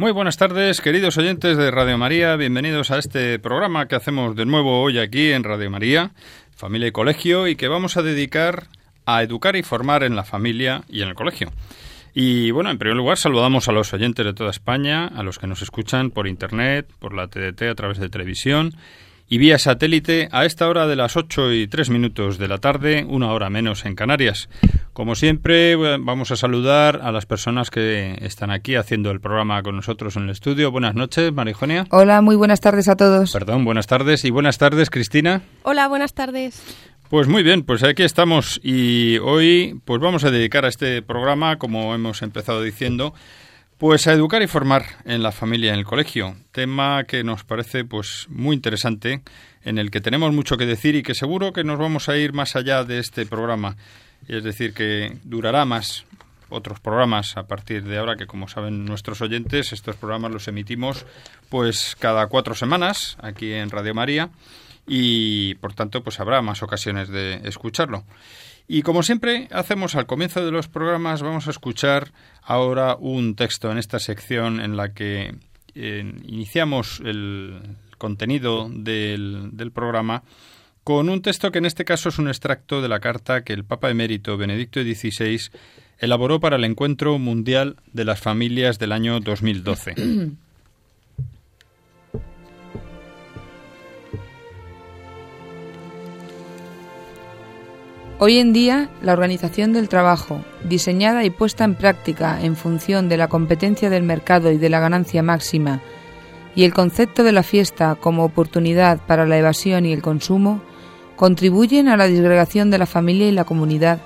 Muy buenas tardes, queridos oyentes de Radio María. Bienvenidos a este programa que hacemos de nuevo hoy aquí en Radio María, Familia y Colegio, y que vamos a dedicar a educar y formar en la familia y en el colegio. Y bueno, en primer lugar saludamos a los oyentes de toda España, a los que nos escuchan por Internet, por la TDT, a través de televisión y vía satélite a esta hora de las 8 y 3 minutos de la tarde, una hora menos en Canarias. Como siempre, vamos a saludar a las personas que están aquí haciendo el programa con nosotros en el estudio. Buenas noches, Marijonia. Hola, muy buenas tardes a todos. Perdón, buenas tardes. Y buenas tardes, Cristina. Hola, buenas tardes. Pues muy bien, pues aquí estamos y hoy pues vamos a dedicar a este programa, como hemos empezado diciendo, pues a educar y formar en la familia, en el colegio, tema que nos parece pues muy interesante, en el que tenemos mucho que decir y que seguro que nos vamos a ir más allá de este programa, es decir, que durará más otros programas a partir de ahora que como saben nuestros oyentes estos programas los emitimos pues cada cuatro semanas aquí en Radio María y por tanto pues habrá más ocasiones de escucharlo. Y como siempre hacemos al comienzo de los programas vamos a escuchar ahora un texto en esta sección en la que eh, iniciamos el contenido del, del programa con un texto que en este caso es un extracto de la carta que el Papa emérito Benedicto XVI elaboró para el Encuentro Mundial de las Familias del año 2012. Hoy en día, la organización del trabajo, diseñada y puesta en práctica en función de la competencia del mercado y de la ganancia máxima, y el concepto de la fiesta como oportunidad para la evasión y el consumo, contribuyen a la disgregación de la familia y la comunidad,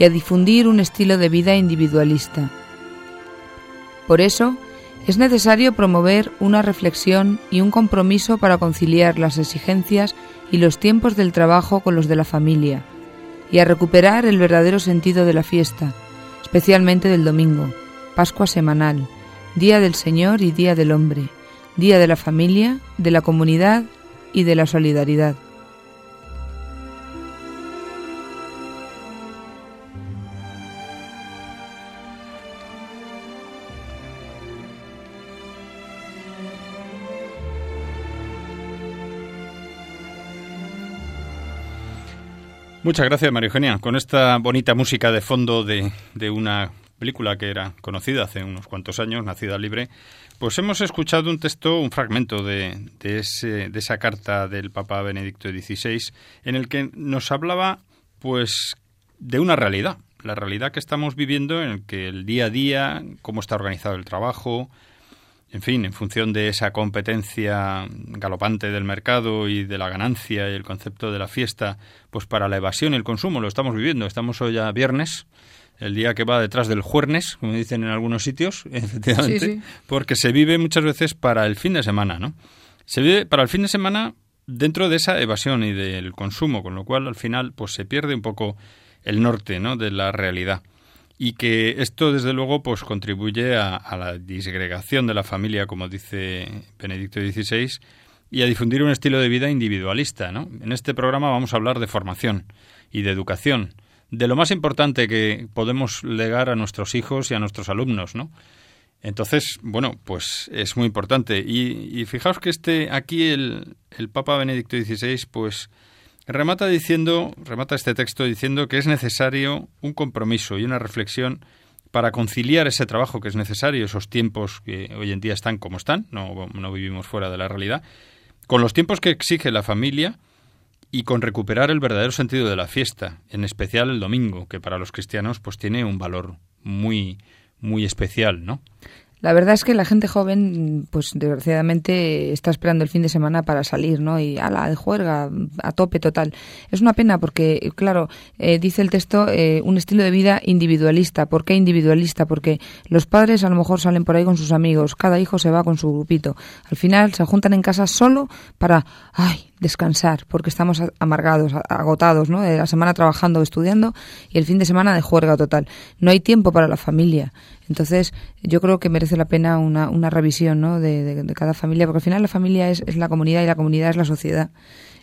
y a difundir un estilo de vida individualista. Por eso, es necesario promover una reflexión y un compromiso para conciliar las exigencias y los tiempos del trabajo con los de la familia, y a recuperar el verdadero sentido de la fiesta, especialmente del domingo, Pascua semanal, Día del Señor y Día del Hombre, Día de la familia, de la comunidad y de la solidaridad. Muchas gracias, María Eugenia. Con esta bonita música de fondo de, de, una película que era conocida hace unos cuantos años, Nacida Libre, pues hemos escuchado un texto, un fragmento de, de, ese, de esa carta del Papa Benedicto XVI, en el que nos hablaba, pues, de una realidad, la realidad que estamos viviendo en el que el día a día, cómo está organizado el trabajo, en fin, en función de esa competencia galopante del mercado y de la ganancia y el concepto de la fiesta, pues para la evasión y el consumo lo estamos viviendo. Estamos hoy a viernes, el día que va detrás del juernes, como dicen en algunos sitios, efectivamente, Sí, sí. porque se vive muchas veces para el fin de semana, ¿no? Se vive para el fin de semana dentro de esa evasión y del consumo, con lo cual al final pues se pierde un poco el norte, ¿no? de la realidad y que esto desde luego pues contribuye a, a, la disgregación de la familia como dice Benedicto XVI y a difundir un estilo de vida individualista ¿no? en este programa vamos a hablar de formación y de educación de lo más importante que podemos legar a nuestros hijos y a nuestros alumnos ¿no? entonces bueno pues es muy importante y, y fijaos que este aquí el, el Papa Benedicto XVI pues remata diciendo, remata este texto diciendo que es necesario un compromiso y una reflexión para conciliar ese trabajo que es necesario, esos tiempos que hoy en día están como están, no, no vivimos fuera de la realidad, con los tiempos que exige la familia y con recuperar el verdadero sentido de la fiesta, en especial el domingo, que para los cristianos pues tiene un valor muy muy especial, ¿no? La verdad es que la gente joven, pues desgraciadamente está esperando el fin de semana para salir, ¿no? Y a la de juerga, a tope total. Es una pena porque, claro, eh, dice el texto, eh, un estilo de vida individualista. ¿Por qué individualista? Porque los padres a lo mejor salen por ahí con sus amigos, cada hijo se va con su grupito. Al final se juntan en casa solo para, ay, descansar, porque estamos amargados, agotados, ¿no? De la semana trabajando, estudiando y el fin de semana de juerga total. No hay tiempo para la familia. Entonces, yo creo que merece la pena una, una revisión, ¿no? De, cada familia, porque al final la familia es, es la comunidad y la comunidad es la sociedad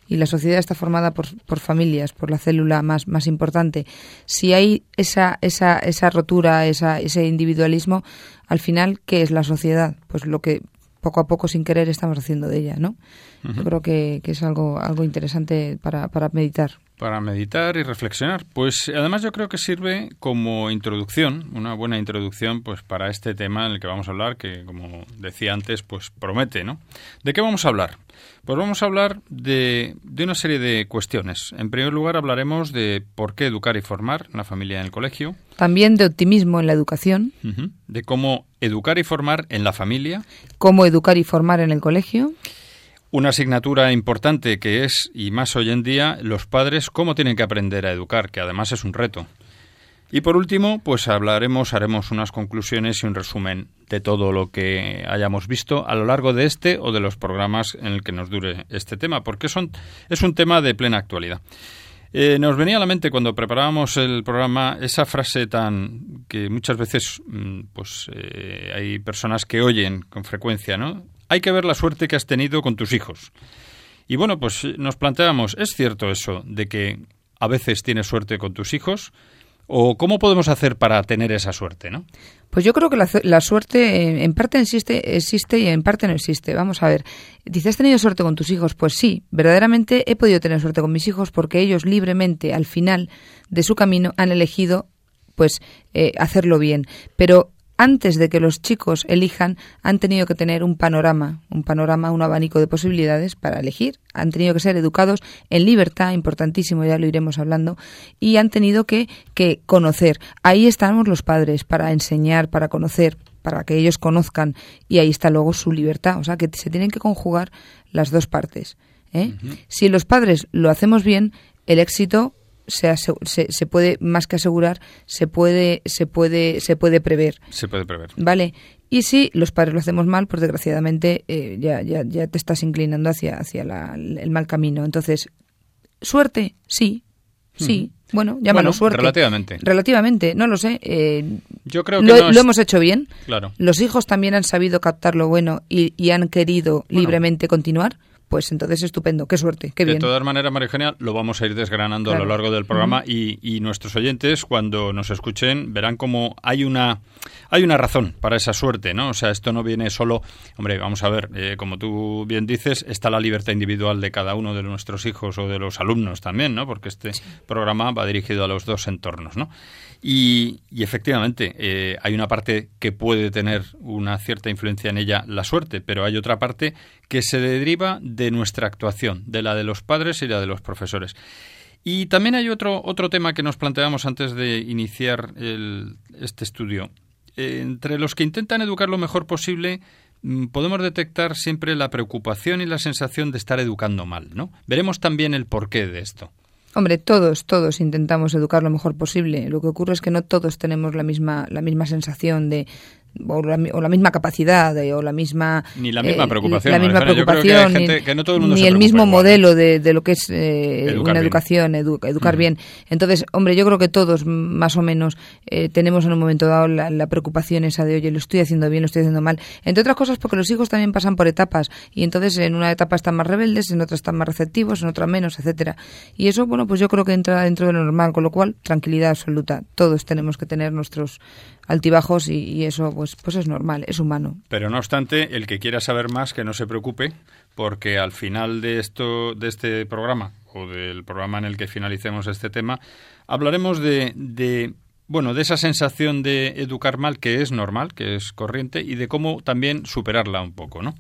y la sociedad está formada por, por, familias, por la célula más, más importante. Si hay esa, esa, esa rotura, esa, ese individualismo, al final, ¿qué es la sociedad? Pues lo que poco a poco, sin querer, estamos haciendo de ella, ¿no? Yo creo que, que, es algo, algo interesante para, para meditar. Para meditar y reflexionar. Pues además yo creo que sirve como introducción, una buena introducción pues para este tema en el que vamos a hablar, que como decía antes, pues promete, ¿no? ¿De qué vamos a hablar? Pues vamos a hablar de, de una serie de cuestiones. En primer lugar hablaremos de por qué educar y formar una familia en el colegio. También de optimismo en la educación. De cómo educar y formar en la familia. Cómo educar y formar en el colegio. Una asignatura importante que es, y más hoy en día, los padres cómo tienen que aprender a educar, que además es un reto. Y por último, pues hablaremos, haremos unas conclusiones y un resumen de todo lo que hayamos visto a lo largo de este o de los programas en el que nos dure este tema, porque son, es un tema de plena actualidad. Eh, nos venía a la mente cuando preparábamos el programa esa frase tan que muchas veces mm, pues eh, hay personas que oyen con frecuencia, ¿no? Hay que ver la suerte que has tenido con tus hijos. Y bueno, pues eh, nos planteamos, ¿es cierto eso de que a veces tienes suerte con tus hijos? ¿O cómo podemos hacer para tener esa suerte, no? Pues yo creo que la, suerte eh, en parte existe, existe y en parte no existe. Vamos a ver. Dices, ¿has tenido suerte con tus hijos? Pues sí, verdaderamente he podido tener suerte con mis hijos porque ellos libremente, al final de su camino, han elegido pues eh, hacerlo bien. Pero antes de que los chicos elijan, han tenido que tener un panorama, un panorama, un abanico de posibilidades para elegir. Han tenido que ser educados en libertad, importantísimo, ya lo iremos hablando, y han tenido que, que conocer. Ahí estamos los padres para enseñar, para conocer, para que ellos conozcan, y ahí está luego su libertad. O sea, que se tienen que conjugar las dos partes. ¿eh? Si los padres lo hacemos bien, el éxito se, se, se, puede más que asegurar se puede se puede se puede prever. Se puede prever. Vale. Y si los padres lo hacemos mal pues desgraciadamente eh, ya, ya ya te estás inclinando hacia hacia el mal camino. Entonces suerte sí sí. Bueno llámalo suerte. relativamente. Relativamente no lo sé eh, yo creo que lo, hemos hecho bien. Claro. Los hijos también han sabido captar lo bueno y, y han querido libremente continuar pues entonces estupendo, qué suerte, qué bien. De todas maneras, María Eugenia, lo vamos a ir desgranando a lo largo del programa y, nuestros oyentes, cuando nos escuchen, verán como hay una, hay una razón para esa suerte, ¿no? O sea, esto no viene solo, hombre, vamos a ver, eh, como tú bien dices, está la libertad individual de cada uno de nuestros hijos o de los alumnos también, ¿no? Porque este programa va dirigido a los dos entornos, ¿no? Y, efectivamente, eh, hay una parte que puede tener una cierta influencia en ella la suerte, pero hay otra parte que se deriva de nuestra actuación, de la de los padres y la de los profesores. Y también hay otro, otro tema que nos planteamos antes de iniciar este estudio. entre los que intentan educar lo mejor posible, mm, podemos detectar siempre la preocupación y la sensación de estar educando mal, ¿no? Veremos también el porqué de esto. Hombre, todos, todos intentamos educar lo mejor posible. Lo que ocurre es que no todos tenemos la misma, la misma sensación de, o la, misma capacidad o la misma ni la misma eh, preocupación, la misma preocupación ni, el mismo modelo de, de, lo que es eh, una educación educar bien. Entonces hombre yo creo que todos más o menos eh, tenemos en un momento dado la, preocupación esa de oye lo estoy haciendo bien lo estoy haciendo mal entre otras cosas porque los hijos también pasan por etapas y entonces en una etapa están más rebeldes en otra están más receptivos en otra menos etcétera. Y eso bueno pues yo creo que entra dentro de lo normal con lo cual tranquilidad absoluta. Todos tenemos que tener nuestros altibajos y, eso pues, pues es normal, es humano. Pero no obstante, el que quiera saber más, que no se preocupe, porque al final de, esto, de este programa, o del programa en el que finalicemos este tema, hablaremos de, de bueno, de esa sensación de educar mal, que es normal, que es corriente, y de cómo también superarla un poco, ¿no?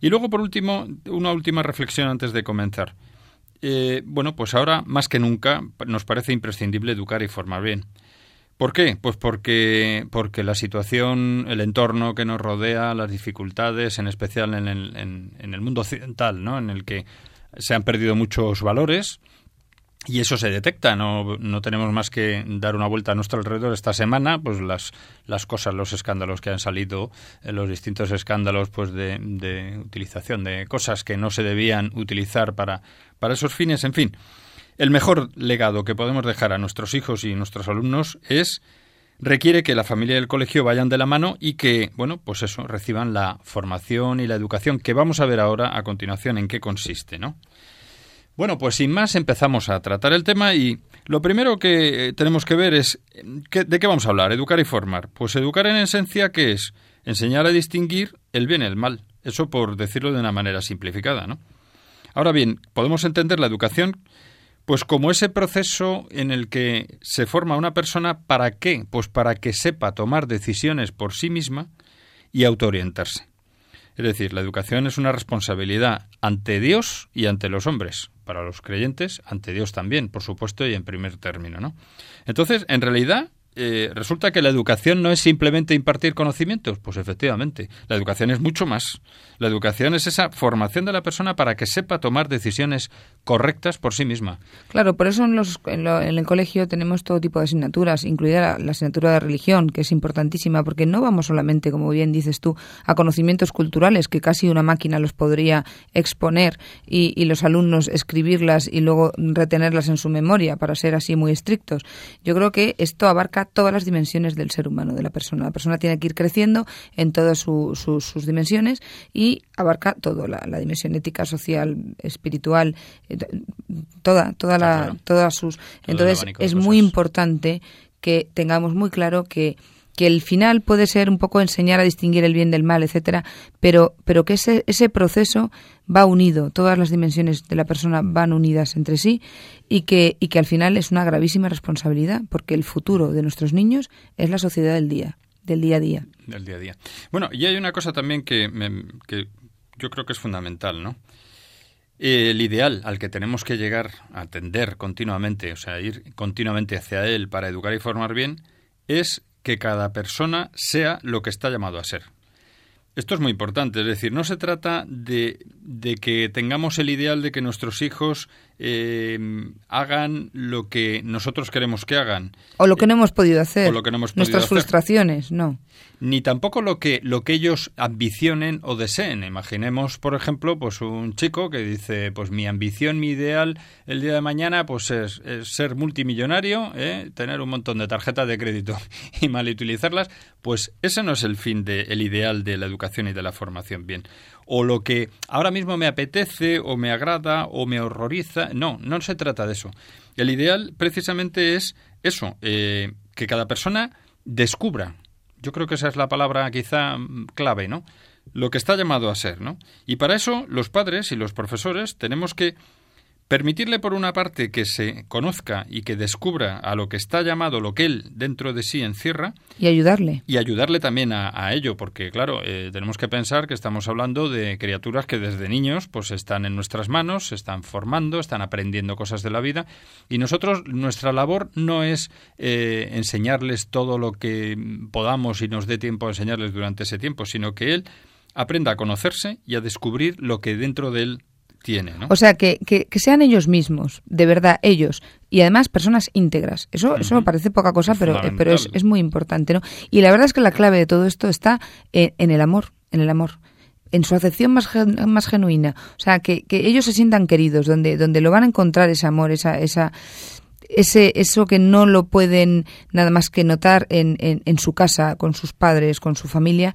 Y luego, por último, una última reflexión antes de comenzar. Eh, bueno, pues ahora más que nunca nos parece imprescindible educar y formar bien. ¿Por qué? Pues porque, porque la situación, el entorno que nos rodea, las dificultades, en especial en el, en el mundo occidental, ¿no? En el que se han perdido muchos valores, y eso se detecta, no, no tenemos más que dar una vuelta a nuestro alrededor esta semana, pues las, las cosas, los escándalos que han salido, eh, los distintos escándalos pues de, de, utilización de cosas que no se debían utilizar para, para esos fines, en fin. El mejor legado que podemos dejar a nuestros hijos y nuestros alumnos es requiere que la familia y el colegio vayan de la mano y que, bueno, pues eso, reciban la formación y la educación que vamos a ver ahora a continuación en qué consiste, ¿no? Bueno, pues sin más empezamos a tratar el tema y lo primero que tenemos que ver es ¿de qué vamos a hablar? Educar y formar. Pues educar en esencia, ¿qué es? Enseñar a distinguir el bien y el mal. Eso por decirlo de una manera simplificada, ¿no? Ahora bien, podemos entender la educación pues como ese proceso en el que se forma una persona para qué? Pues para que sepa tomar decisiones por sí misma y autoorientarse. Es decir, la educación es una responsabilidad ante Dios y ante los hombres, para los creyentes, ante Dios también, por supuesto, y en primer término, ¿no? Entonces, en realidad, eh, resulta que la educación no es simplemente impartir conocimientos. Pues efectivamente, la educación es mucho más. La educación es esa formación de la persona para que sepa tomar decisiones correctas por sí misma. Claro, por eso en, los, en, el colegio tenemos todo tipo de asignaturas, incluida la, asignatura de religión, que es importantísima, porque no vamos solamente, como bien dices tú, a conocimientos culturales, que casi una máquina los podría exponer y, y los alumnos escribirlas y luego retenerlas en su memoria, para ser así muy estrictos. Yo creo que esto abarca todas las dimensiones del ser humano, de la persona. La persona tiene que ir creciendo en todas sus dimensiones y abarca todo, la, dimensión ética, social, espiritual, eh, toda, toda la, todas sus. Entonces es muy importante que tengamos muy claro que que el final puede ser un poco enseñar a distinguir el bien del mal, etcétera, pero, pero que ese, ese proceso va unido, todas las dimensiones de la persona van unidas entre sí y que, y que al final es una gravísima responsabilidad, porque el futuro de nuestros niños es la sociedad del día, del día a día. Del día a día. Bueno, y hay una cosa también que, que yo creo que es fundamental, ¿no? El ideal al que tenemos que llegar a atender continuamente, o sea, ir continuamente hacia él para educar y formar bien, es que cada persona sea lo que está llamado a ser. Esto es muy importante, es decir, no se trata de, de que tengamos el ideal de que nuestros hijos eh, hagan lo que nosotros queremos que hagan. O lo que no hemos podido hacer. O lo que no hemos podido Nuestras frustraciones, no. Ni tampoco lo que, lo que ellos ambicionen o deseen. Imaginemos, por ejemplo, pues un chico que dice, pues mi ambición, mi ideal el día de mañana pues es, ser multimillonario, ¿eh? tener un montón de tarjetas de crédito y mal utilizarlas. Pues ese no es el fin del ideal de la educación y de la formación. Bien o lo que ahora mismo me apetece o me agrada o me horroriza. No, no se trata de eso. El ideal precisamente es eso, eh, que cada persona descubra. Yo creo que esa es la palabra quizá clave, ¿no? Lo que está llamado a ser, ¿no? Y para eso los padres y los profesores tenemos que Permitirle, por una parte, que se conozca y que descubra a lo que está llamado, lo que él dentro de sí encierra. Y ayudarle. Y ayudarle también a, ello, porque, claro, eh, tenemos que pensar que estamos hablando de criaturas que desde niños pues están en nuestras manos, se están formando, están aprendiendo cosas de la vida. Y nosotros, nuestra labor no es eh, enseñarles todo lo que podamos y nos dé tiempo a enseñarles durante ese tiempo, sino que él aprenda a conocerse y a descubrir lo que dentro de él tiene. ¿no? O sea, que, que, sean ellos mismos, de verdad, ellos, y además personas íntegras. Eso, eso me parece poca cosa, pero, pero es, es, muy importante. ¿no? Y la verdad es que la clave de todo esto está en, el amor, en el amor en su acepción más, más genuina. O sea, que, que, ellos se sientan queridos, donde, donde lo van a encontrar ese amor, esa, esa, ese, eso que no lo pueden nada más que notar en, en, en su casa, con sus padres, con su familia,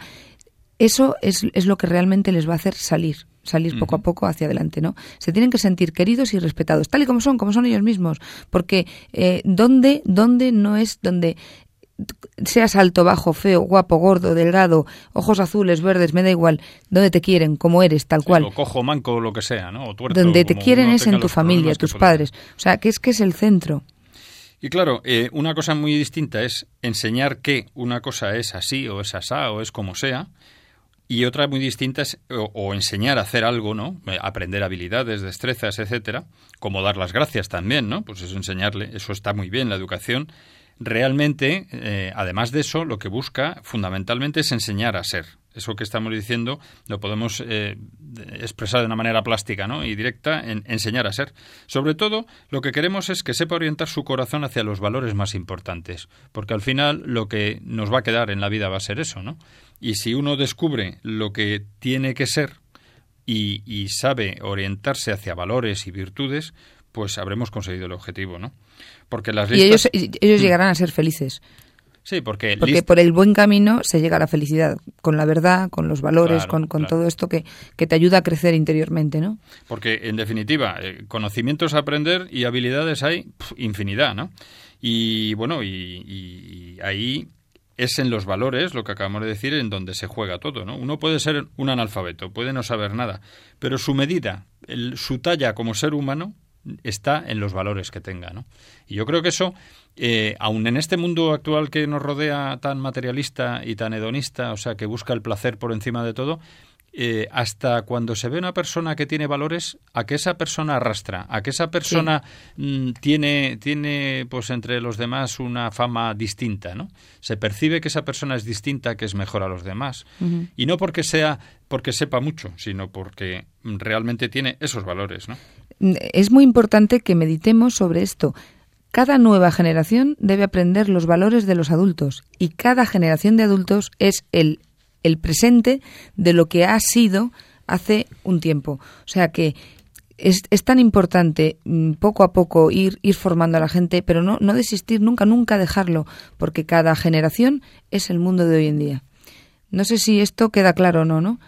eso es, es lo que realmente les va a hacer salir, salir poco a poco hacia adelante, ¿no? Se tienen que sentir queridos y respetados, tal y como son, como son ellos mismos, porque eh, ¿dónde, dónde no es donde seas alto, bajo, feo, guapo, gordo, delgado, ojos azules, verdes, me da igual, donde te quieren, como eres, tal cual. o cojo, manco, lo que sea, ¿no? donde te quieren es en tu familia, tus padres. O sea, que es que es el centro. Y claro, eh, una cosa muy distinta es enseñar que una cosa es así o es asá o es como sea, y otra muy distinta es o, enseñar a hacer algo, ¿no? Eh, aprender habilidades, destrezas, etcétera, como dar las gracias también, ¿no? Pues eso enseñarle, eso está muy bien, la educación. Realmente, eh, además de eso, lo que busca fundamentalmente es enseñar a ser, eso que estamos diciendo lo podemos eh, expresar de una manera plástica ¿no? y directa en enseñar a ser. Sobre todo, lo que queremos es que sepa orientar su corazón hacia los valores más importantes, porque al final lo que nos va a quedar en la vida va a ser eso, ¿no? Y si uno descubre lo que tiene que ser y, y sabe orientarse hacia valores y virtudes, pues habremos conseguido el objetivo, ¿no? Porque las listas... Y ellos, ellos mm. llegarán a ser felices. Sí, porque... Porque por el buen camino se llega a la felicidad, con la verdad, con los valores, con, todo esto que, que, te ayuda a crecer interiormente, ¿no? Porque, en definitiva, eh, conocimientos a aprender y habilidades hay infinidad, ¿no? Y, bueno, y, ahí es en los valores, lo que acabamos de decir, en donde se juega todo, ¿no? Uno puede ser un analfabeto, puede no saber nada, pero su medida, su talla como ser humano está en los valores que tenga, ¿no? Y yo creo que eso eh, aun en este mundo actual que nos rodea tan materialista y tan hedonista, o sea, que busca el placer por encima de todo, eh, hasta cuando se ve una persona que tiene valores, a que esa persona arrastra, a que esa persona mm, tiene, tiene, pues entre los demás una fama distinta, ¿no? Se percibe que esa persona es distinta, que es mejor a los demás. Y no porque sea, porque sepa mucho, sino porque realmente tiene esos valores, ¿no? Es muy importante que meditemos sobre esto. Cada nueva generación debe aprender los valores de los adultos y cada generación de adultos es el, el presente de lo que ha sido hace un tiempo. O sea que es, es, tan importante mm, poco a poco ir, ir formando a la gente, pero no, no desistir nunca, nunca dejarlo, porque cada generación es el mundo de hoy en día. No sé si esto queda claro o no, ¿no?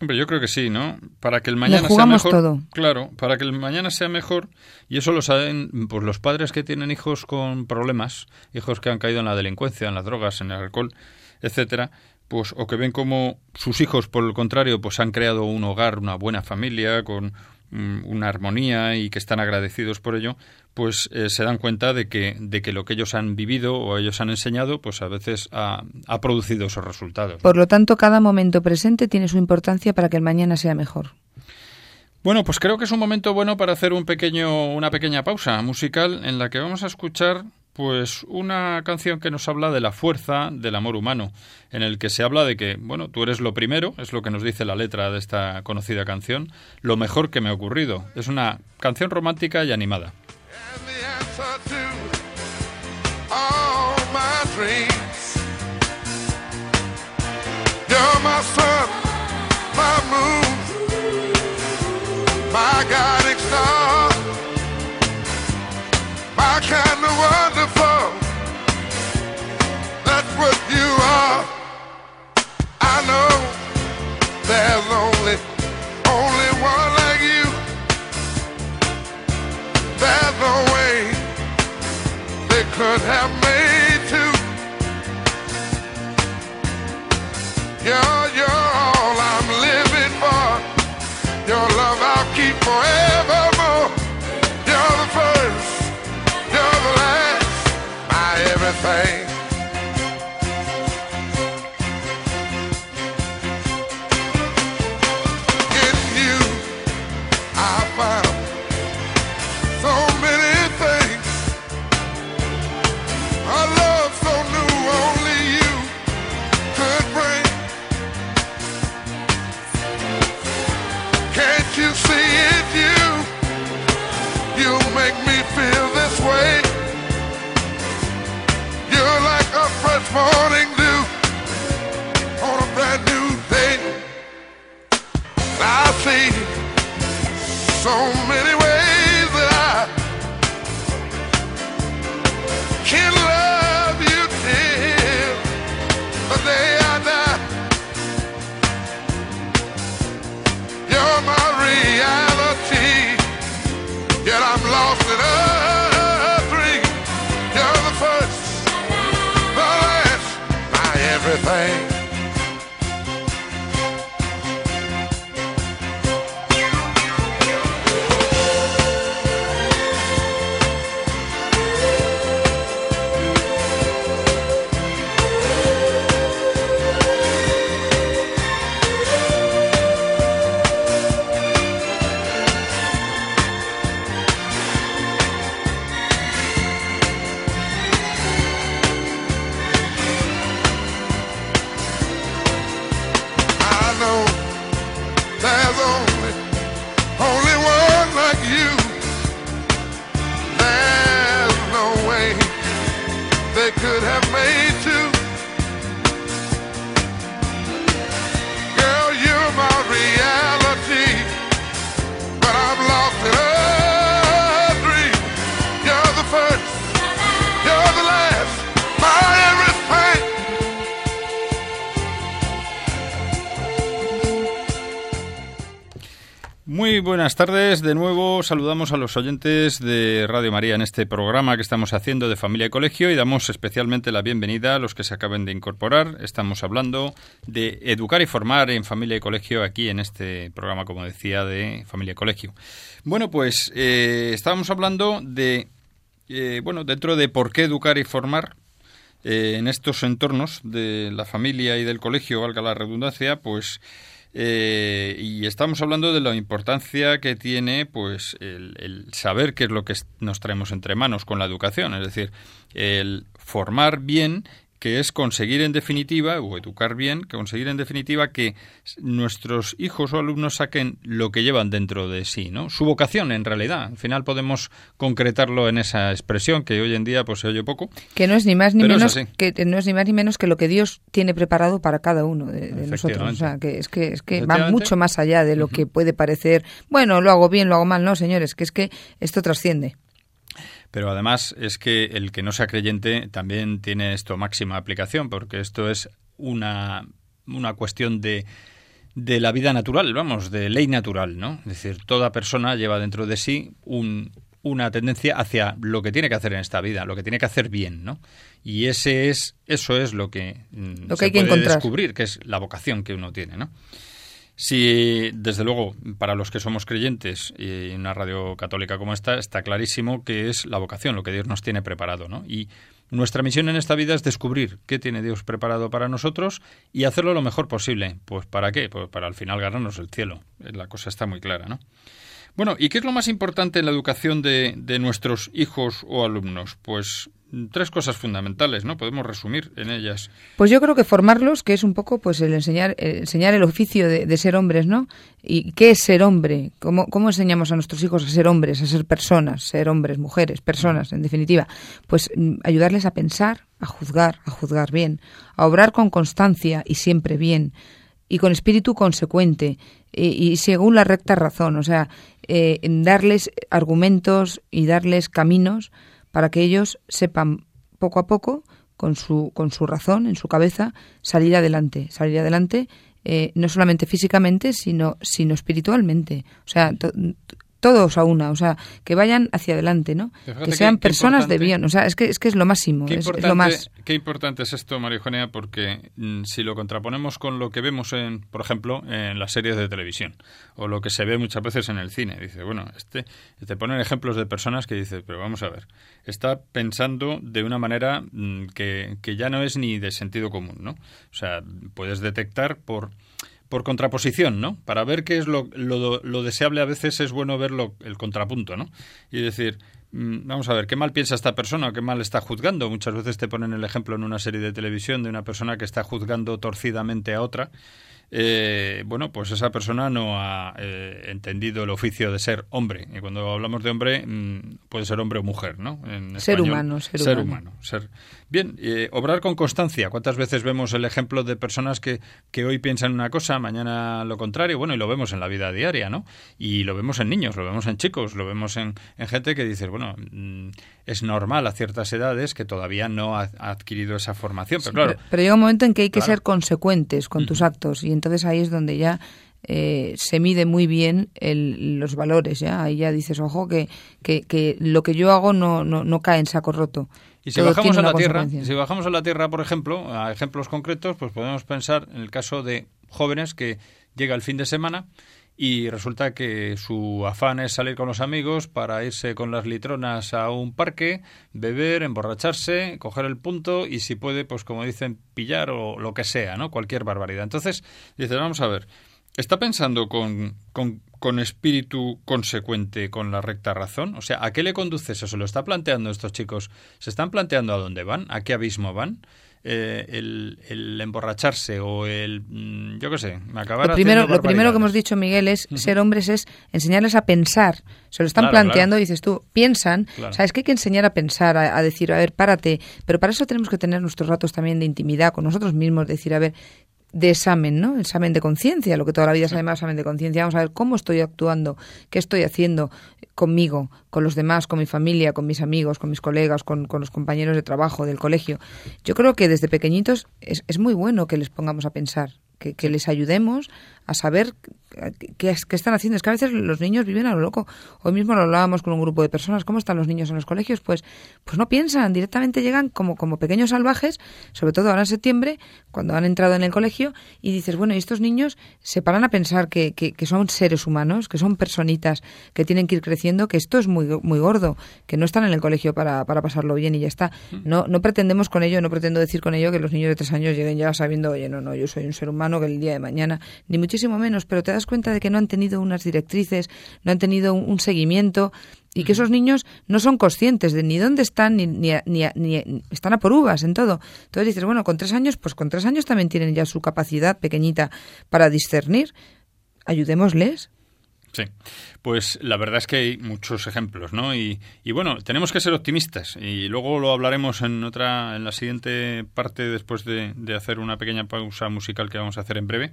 Hombre, yo creo que sí, ¿no? Para que el mañana sea mejor. Claro, para que el mañana sea mejor, y eso lo saben pues los padres que tienen hijos con problemas, hijos que han caído en la delincuencia, en las drogas, en el alcohol, etcétera, pues o que ven como sus hijos, por el contrario, pues han creado un hogar, una buena familia, con Mm, una armonía y que están agradecidos por ello, pues eh, se dan cuenta de que, de que lo que ellos han vivido o ellos han enseñado, pues a veces ha, ha producido esos resultados. Por lo tanto, cada momento presente tiene su importancia para que el mañana sea mejor. Bueno, pues creo que es un momento bueno para hacer un pequeño, una pequeña pausa musical en la que vamos a escuchar pues una canción que nos habla de la fuerza del amor humano, en el que se habla de que, bueno, tú eres lo primero, es lo que nos dice la letra de esta conocida canción, lo mejor que me ha ocurrido. Es una canción romántica y animada. Kind of wonderful. That's what you are. I know there's only, only one like you. There's no way they could have made so many buenas tardes. De nuevo saludamos a los oyentes de Radio María en este programa que estamos haciendo de familia y colegio y damos especialmente la bienvenida a los que se acaben de incorporar. Estamos hablando de educar y formar en familia y colegio aquí en este programa, como decía, de familia y colegio. Bueno, pues eh, estábamos hablando de, eh, bueno, dentro de por qué educar y formar eh, en estos entornos de la familia y del colegio, valga la redundancia, pues eh, y estamos hablando de la importancia que tiene pues el, el saber qué es lo que nos traemos entre manos con la educación, es decir, el formar bien que es conseguir en definitiva, o educar bien, que conseguir en definitiva que nuestros hijos o alumnos saquen lo que llevan dentro de sí, ¿no? Su vocación, en realidad. Al final podemos concretarlo en esa expresión que hoy en día pues se oye poco. Que no es ni más ni menos que no es ni más ni menos que lo que Dios tiene preparado para cada uno de, de nosotros. O sea, que es que es que va mucho más allá de lo que puede parecer. Bueno, lo hago bien, lo hago mal, no, señores, que es que esto trasciende. Pero además es que el que no sea creyente también tiene esto máxima aplicación, porque esto es una, una cuestión de, de la vida natural, vamos, de ley natural, ¿no? Es decir, toda persona lleva dentro de sí un, una tendencia hacia lo que tiene que hacer en esta vida, lo que tiene que hacer bien, ¿no? Y ese es, eso es lo que, mm, Lo que se hay que puede encontrar. descubrir, que es la vocación que uno tiene, ¿no? Si, desde luego, para los que somos creyentes y en una radio católica como esta, está clarísimo que es la vocación, lo que Dios nos tiene preparado, ¿no? Y nuestra misión en esta vida es descubrir qué tiene Dios preparado para nosotros y hacerlo lo mejor posible. Pues ¿para qué? Pues para al final ganarnos el cielo. La cosa está muy clara, ¿no? Bueno, ¿y qué es lo más importante en la educación de, de nuestros hijos o alumnos? Pues tres cosas fundamentales, ¿no? Podemos resumir en ellas. Pues yo creo que formarlos, que es un poco pues el enseñar, el enseñar el oficio de, ser hombres, ¿no? ¿Y qué es ser hombre? ¿Cómo, ¿Cómo enseñamos a nuestros hijos a ser hombres, a ser personas, ser hombres, mujeres, personas, en definitiva? Pues mm, ayudarles a pensar, a juzgar, a juzgar bien, a obrar con constancia y siempre bien, y con espíritu consecuente, y, y según la recta razón, o sea, eh, en darles argumentos y darles caminos para que ellos sepan poco a poco con su, con su razón en su cabeza, salir adelante, salir adelante eh, no solamente físicamente, sino, sino espiritualmente. O sea, todos a una, o sea, que vayan hacia adelante, ¿no? Que sean qué personas de bien, o sea, es que es, que es lo máximo, es, lo más. qué importante es esto, María Eugenia, porque mm, si lo contraponemos con lo que vemos, en, por ejemplo, en las series de televisión o lo que se ve muchas veces en el cine, dice, bueno, este te ponen ejemplos de personas que dices, pero vamos a ver, está pensando de una manera mm, que, que ya no es ni de sentido común, ¿no? O sea, puedes detectar por por contraposición, ¿no? Para ver qué es lo, lo, lo deseable a veces es bueno ver lo- el contrapunto, ¿no? Y decir, mm, vamos a ver, qué mal piensa esta persona o qué mal está juzgando. Muchas veces te ponen el ejemplo en una serie de televisión de una persona que está juzgando torcidamente a otra. Eh, bueno, pues esa persona no ha eh, entendido el oficio de ser hombre. Y cuando hablamos de hombre, mm, puede ser hombre o mujer, ¿no? En Ser humano, ser humano. humano. Ser... Bien, eh, obrar con constancia. ¿Cuántas veces vemos el ejemplo de personas que, que hoy piensan una cosa, mañana lo contrario? Bueno, y lo vemos en la vida diaria, ¿no? Y lo vemos en niños, lo vemos en chicos, lo vemos en, en gente que dice, bueno, mm, es normal a ciertas edades que todavía no ha, ha adquirido esa formación. Pero claro, Pero, pero llega un momento en que hay que Claro. ser consecuentes con tus actos y entonces ahí es donde ya eh, se mide muy bien el- los valores. ya Ahí ya dices, ojo, que, que, que lo que yo hago no, no, no cae en saco roto. Y si Todo bajamos a la tierra, si bajamos a la tierra, por ejemplo, a ejemplos concretos, pues podemos pensar en el caso de jóvenes que llega el fin de semana y resulta que su afán es salir con los amigos para irse con las litronas a un parque, beber, emborracharse, coger el punto y si puede, pues como dicen, pillar o lo que sea, ¿no? Cualquier barbaridad. Entonces, dices, vamos a ver, ¿está pensando con, con, con espíritu consecuente con la recta razón? O sea, ¿a qué le conduce eso? ¿Se lo está planteando estos chicos? ¿Se están planteando a dónde van? ¿A qué abismo van? eh, el, el emborracharse o el, mm, yo qué sé, acabar Lo primero, lo primero que hemos dicho, Miguel, es ser hombres es enseñarles a pensar. Se lo están Claro, planteando claro. y dices tú, piensan. Claro. Sabes que hay que enseñar a pensar, a, a decir, a ver, párate. Pero para eso tenemos que tener nuestros ratos también de intimidad con nosotros mismos, decir, a ver, de examen, ¿no? Examen de conciencia, lo que toda la vida se llama examen de conciencia. Vamos a ver cómo estoy actuando, qué estoy haciendo conmigo, con los demás, con mi familia, con mis amigos, con mis colegas, con, con los compañeros de trabajo, del colegio. Yo creo que desde pequeñitos es, es muy bueno que les pongamos a pensar, que, que les ayudemos a saber qué, qué están haciendo. Es que a veces los niños viven a lo loco. Hoy mismo lo hablábamos con un grupo de personas. ¿Cómo están los niños en los colegios? Pues, pues no piensan, directamente llegan como, como pequeños salvajes, sobre todo ahora en septiembre, cuando han entrado en el colegio, y dices, bueno, y estos niños se paran a pensar que, que, que son seres humanos, que son personitas, que tienen que ir creciendo, que esto es muy, muy gordo, que no están en el colegio para, para pasarlo bien y ya está. No, no pretendemos con ello, no pretendo decir con ello que los niños de tres años lleguen ya sabiendo, oye, no, no, yo soy un ser humano que el día de mañana, ni muchísimo menos, pero te das cuenta de que no han tenido unas directrices, no han tenido un, un seguimiento y que esos niños no son conscientes de ni dónde están, ni, ni, ni, ni- están a por uvas en todo. Entonces dices, bueno, con tres años, pues con tres años también tienen ya su capacidad pequeñita para discernir. Ayudémosles. Sí, pues la verdad es que hay muchos ejemplos, ¿no? Y, y bueno, tenemos que ser optimistas y luego lo hablaremos en otra, en la siguiente parte después de, hacer una pequeña pausa musical que vamos a hacer en breve.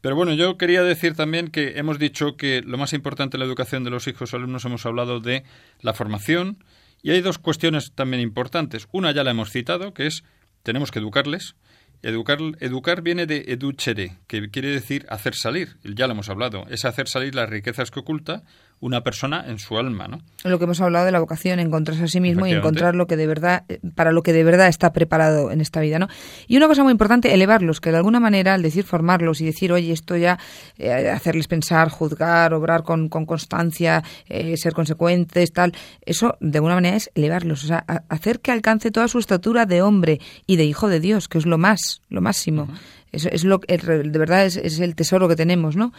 Pero bueno, yo quería decir también que hemos dicho que lo más importante en la educación de los hijos alumnos hemos hablado de la formación y hay dos cuestiones también importantes. Una ya la hemos citado, que es tenemos que educarles. Educar, educar viene de educere, que quiere decir hacer salir, ya lo hemos hablado, es hacer salir las riquezas que oculta una persona en su alma, ¿no? Lo que hemos hablado de la vocación, encontrarse a sí mismo y encontrar lo que de verdad, eh, para lo que de verdad está preparado en esta vida, ¿no? Y una cosa muy importante, elevarlos, que de alguna manera, al decir formarlos y decir, oye, esto ya, eh, hacerles pensar, juzgar, obrar con, con constancia, eh, ser consecuentes, tal, eso de alguna manera es elevarlos, o sea, a- hacer que alcance toda su estatura de hombre y de hijo de Dios, que es lo más, lo máximo. Eso es lo que, de verdad, es, es el tesoro que tenemos, ¿no?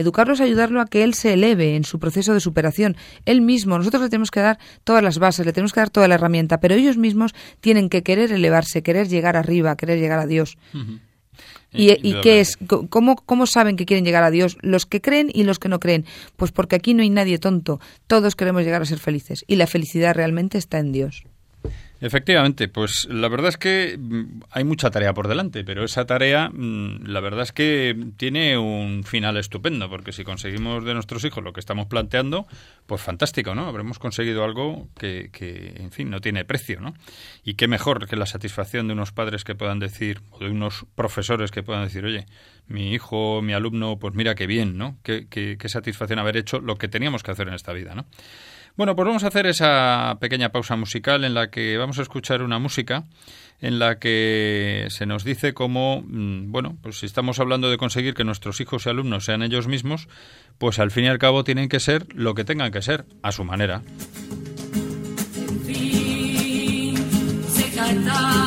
Educarlos, ayudarlo a que él se eleve en su proceso de superación. Él mismo, nosotros le tenemos que dar todas las bases, le tenemos que dar toda la herramienta, pero ellos mismos tienen que querer elevarse, querer llegar arriba, querer llegar a Dios. ¿Y, y qué es? ¿Cómo, ¿Cómo saben que quieren llegar a Dios? Los que creen y los que no creen. Pues porque aquí no hay nadie tonto. Todos queremos llegar a ser felices. Y la felicidad realmente está en Dios. Efectivamente, pues la verdad es que mm, hay mucha tarea por delante, pero esa tarea, mm, la verdad es que tiene un final estupendo, porque si conseguimos de nuestros hijos lo que estamos planteando, pues fantástico, ¿no? Habremos conseguido algo que, que, en fin, no tiene precio, ¿no? Y qué mejor que la satisfacción de unos padres que puedan decir, o de unos profesores que puedan decir, oye, mi hijo, mi alumno, pues mira qué bien, ¿no? Qué, qué, qué satisfacción haber hecho lo que teníamos que hacer en esta vida, ¿no? Bueno, pues vamos a hacer esa pequeña pausa musical en la que vamos a escuchar una música en la que se nos dice cómo, mm, bueno, pues si estamos hablando de conseguir que nuestros hijos y alumnos sean ellos mismos, pues al fin y al cabo tienen que ser lo que tengan que ser, a su manera. fin se caerá,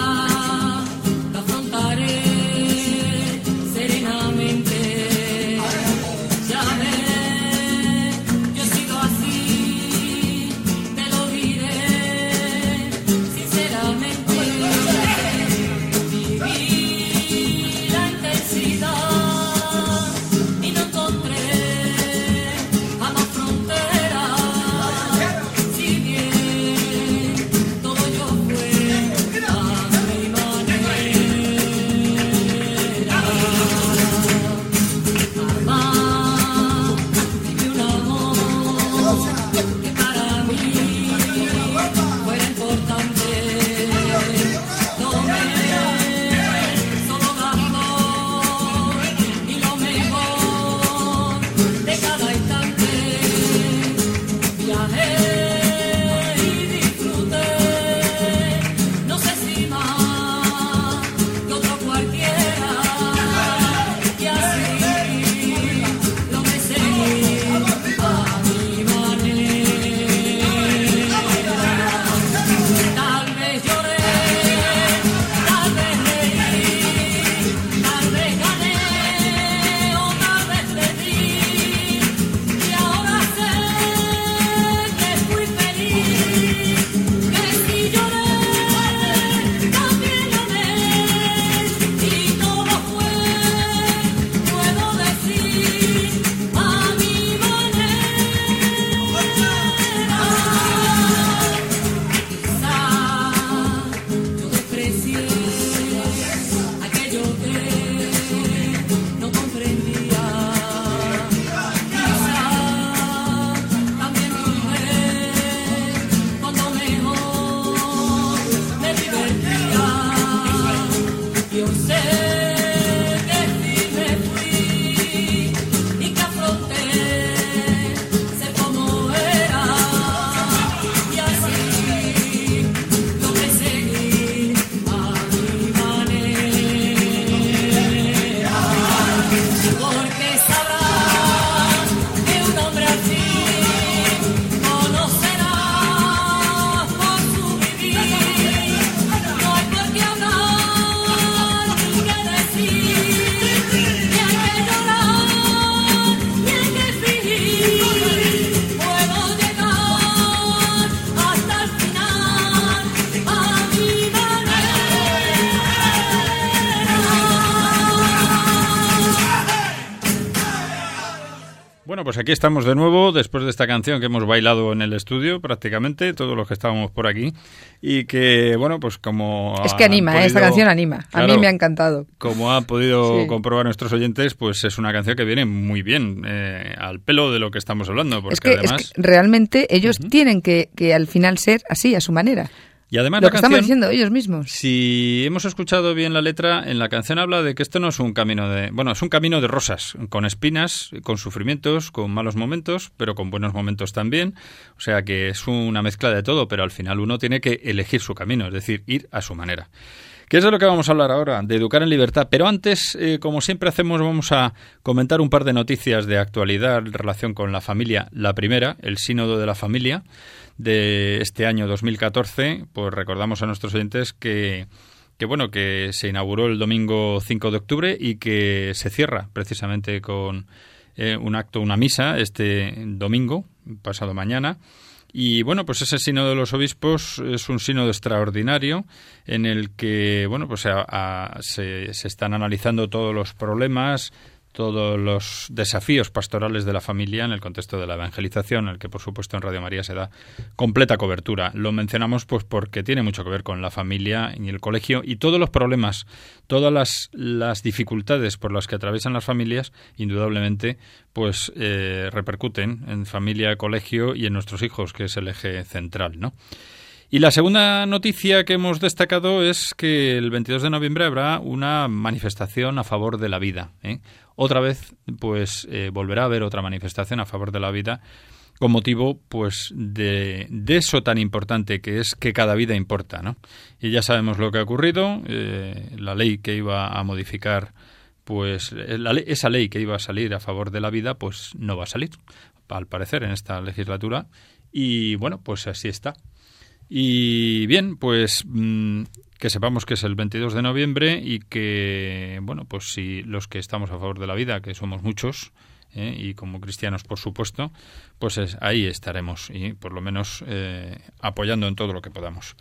aquí estamos de nuevo, después de esta canción que hemos bailado en el estudio prácticamente, todos los que estábamos por aquí, y que, bueno, pues como... Es que anima, ¿eh? esta podido- canción anima. A mí me ha encantado. Como han podido Sí. comprobar nuestros oyentes, pues es una canción que viene muy bien eh, al pelo de lo que estamos hablando, porque Es que, es además... que realmente ellos tienen que, que al final ser así, a su manera. Y además Lo la que estamos canción... diciendo ellos mismos. Si hemos escuchado bien la letra, en la canción habla de que esto no es un camino de, bueno, es un camino de rosas, con espinas, con sufrimientos, con malos momentos, pero con buenos momentos también. O sea que es una mezcla de todo, pero al final uno tiene que elegir su camino, es decir, ir a su manera. ¿Qué es de lo que vamos a hablar ahora? De educar en libertad. Pero antes, eh, como siempre hacemos, vamos a comentar un par de noticias de actualidad en relación con la familia. La primera, el sínodo de la familia de este año 2014. Pues recordamos a nuestros oyentes que que bueno, que se inauguró el domingo 5 de octubre y que se cierra precisamente con eh, un acto, una misa este domingo, pasado mañana. Y bueno, pues ese sínodo de los obispos es un sínodo extraordinario en el que, bueno, pues a- se, se están analizando todos los problemas, todos los desafíos pastorales de la familia en el contexto de la evangelización, en el que por supuesto en Radio María se da completa cobertura. Lo mencionamos pues porque tiene mucho que ver con la familia y el colegio y todos los problemas, todas las, las dificultades por las que atraviesan las familias, indudablemente, pues eh, repercuten en familia, colegio y en nuestros hijos, que es el eje central, ¿no? Y la segunda noticia que hemos destacado es que el 22 de noviembre habrá una manifestación a favor de la vida. ¿eh? Otra vez, pues eh, volverá a haber otra manifestación a favor de la vida con motivo, pues, de, eso tan importante que es que cada vida importa, ¿no? Y ya sabemos lo que ha ocurrido. eh, la ley que iba a modificar, pues, eh, la esa ley que iba a salir a favor de la vida, pues, no va a salir, al parecer, en esta legislatura. Y bueno, pues así está. Y bien, pues mm, que sepamos que es el 22 de noviembre y que, bueno, pues si los que estamos a favor de la vida, que somos muchos, ¿eh? y como cristianos, por supuesto, pues es- ahí estaremos y por lo menos eh, apoyando en todo lo que podamos.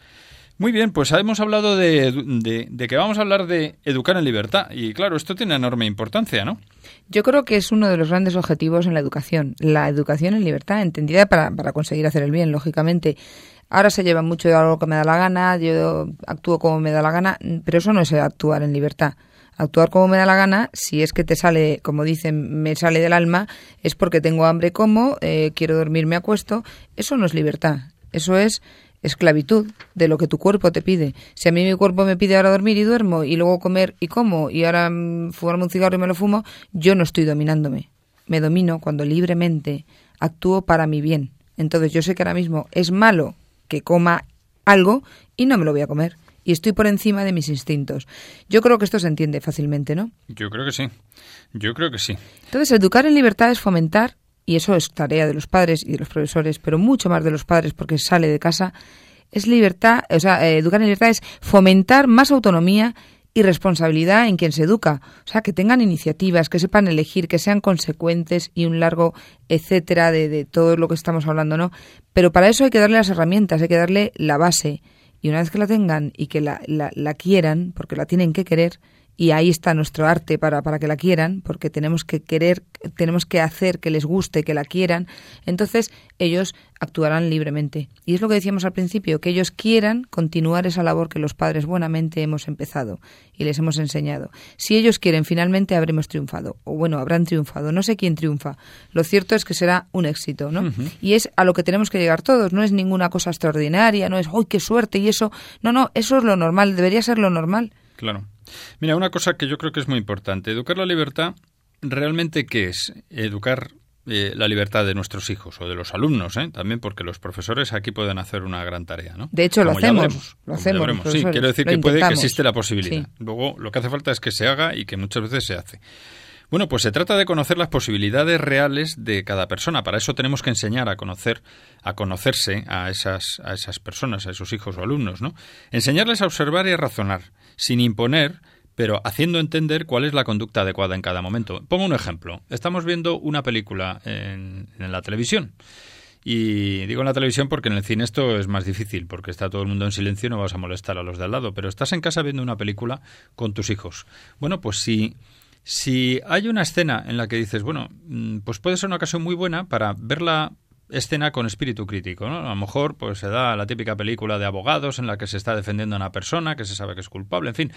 Muy bien, pues hemos hablado de, de- de que vamos a hablar de educar en libertad y claro, esto tiene enorme importancia, ¿no? Yo creo que es uno de los grandes objetivos en la educación, la educación en libertad, entendida para, para conseguir hacer el bien, lógicamente. Ahora se lleva mucho de algo que me da la gana, yo actúo como me da la gana, pero eso no es actuar en libertad. Actuar como me da la gana, si es que te sale, como dicen, me sale del alma, es porque tengo hambre como, eh, quiero dormir, me acuesto. Eso no es libertad, eso es esclavitud de lo que tu cuerpo te pide. Si a mí mi cuerpo me pide ahora dormir y duermo y luego comer y como y ahora mm, fumarme un cigarro y me lo fumo, yo no estoy dominándome. Me domino cuando libremente actúo para mi bien. Entonces yo sé que ahora mismo es malo que coma algo y no me lo voy a comer. Y estoy por encima de mis instintos. Yo creo que esto se entiende fácilmente, ¿no? Yo creo que sí. Yo creo que sí. Entonces, educar en libertad es fomentar, y eso es tarea de los padres y de los profesores, pero mucho más de los padres porque sale de casa, es libertad, o sea, eh, educar en libertad es fomentar más autonomía y responsabilidad en quien se educa. O sea, que tengan iniciativas, que sepan elegir, que sean consecuentes y un largo etcétera de, de todo lo que estamos hablando, ¿no? Pero para eso hay que darle las herramientas, hay que darle la base. Y una vez que la tengan y que la, la, la quieran, porque la tienen que querer, y ahí está nuestro arte para, para que la quieran, porque tenemos que querer, tenemos que hacer que les guste, que la quieran, entonces ellos actuarán libremente. Y es lo que decíamos al principio, que ellos quieran continuar esa labor que los padres buenamente hemos empezado y les hemos enseñado. Si ellos quieren, finalmente habremos triunfado, o bueno, habrán triunfado, no sé quién triunfa. Lo cierto es que será un éxito, ¿no? Y es a lo que tenemos que llegar todos, no es ninguna cosa extraordinaria, no es, ¡ay, qué suerte! Y eso, no, no, eso es lo normal, debería ser lo normal. Claro. Mira, una cosa que yo creo que es muy importante. Educar la libertad, ¿realmente qué es? Educar eh, la libertad de nuestros hijos o de los alumnos, ¿eh? también porque los profesores aquí pueden hacer una gran tarea, ¿no? De hecho, lo Como ya hacemos, veremos, lo hacemos. Sí, quiero decir lo que puede que existe la posibilidad. Sí. Luego, lo que hace falta es que se haga y que muchas veces se hace. Bueno, pues se trata de conocer las posibilidades reales de cada persona. Para eso tenemos que enseñar a conocer, a conocerse a esas, a esas personas, a esos hijos o alumnos, ¿no? Enseñarles a observar y a razonar, sin imponer, pero haciendo entender cuál es la conducta adecuada en cada momento. Pongo un ejemplo. Estamos viendo una película en, en la televisión. Y digo en la televisión porque en el cine esto es más difícil, porque está todo el mundo en silencio y no vas a molestar a los de al lado. Pero estás en casa viendo una película con tus hijos. Bueno, pues si Si hay una escena en la que dices, bueno, mm, pues puede ser una ocasión muy buena para verla escena con espíritu crítico. ¿no? A lo mejor pues se da la típica película de abogados en la que se está defendiendo a una persona que se sabe que es culpable. En fin,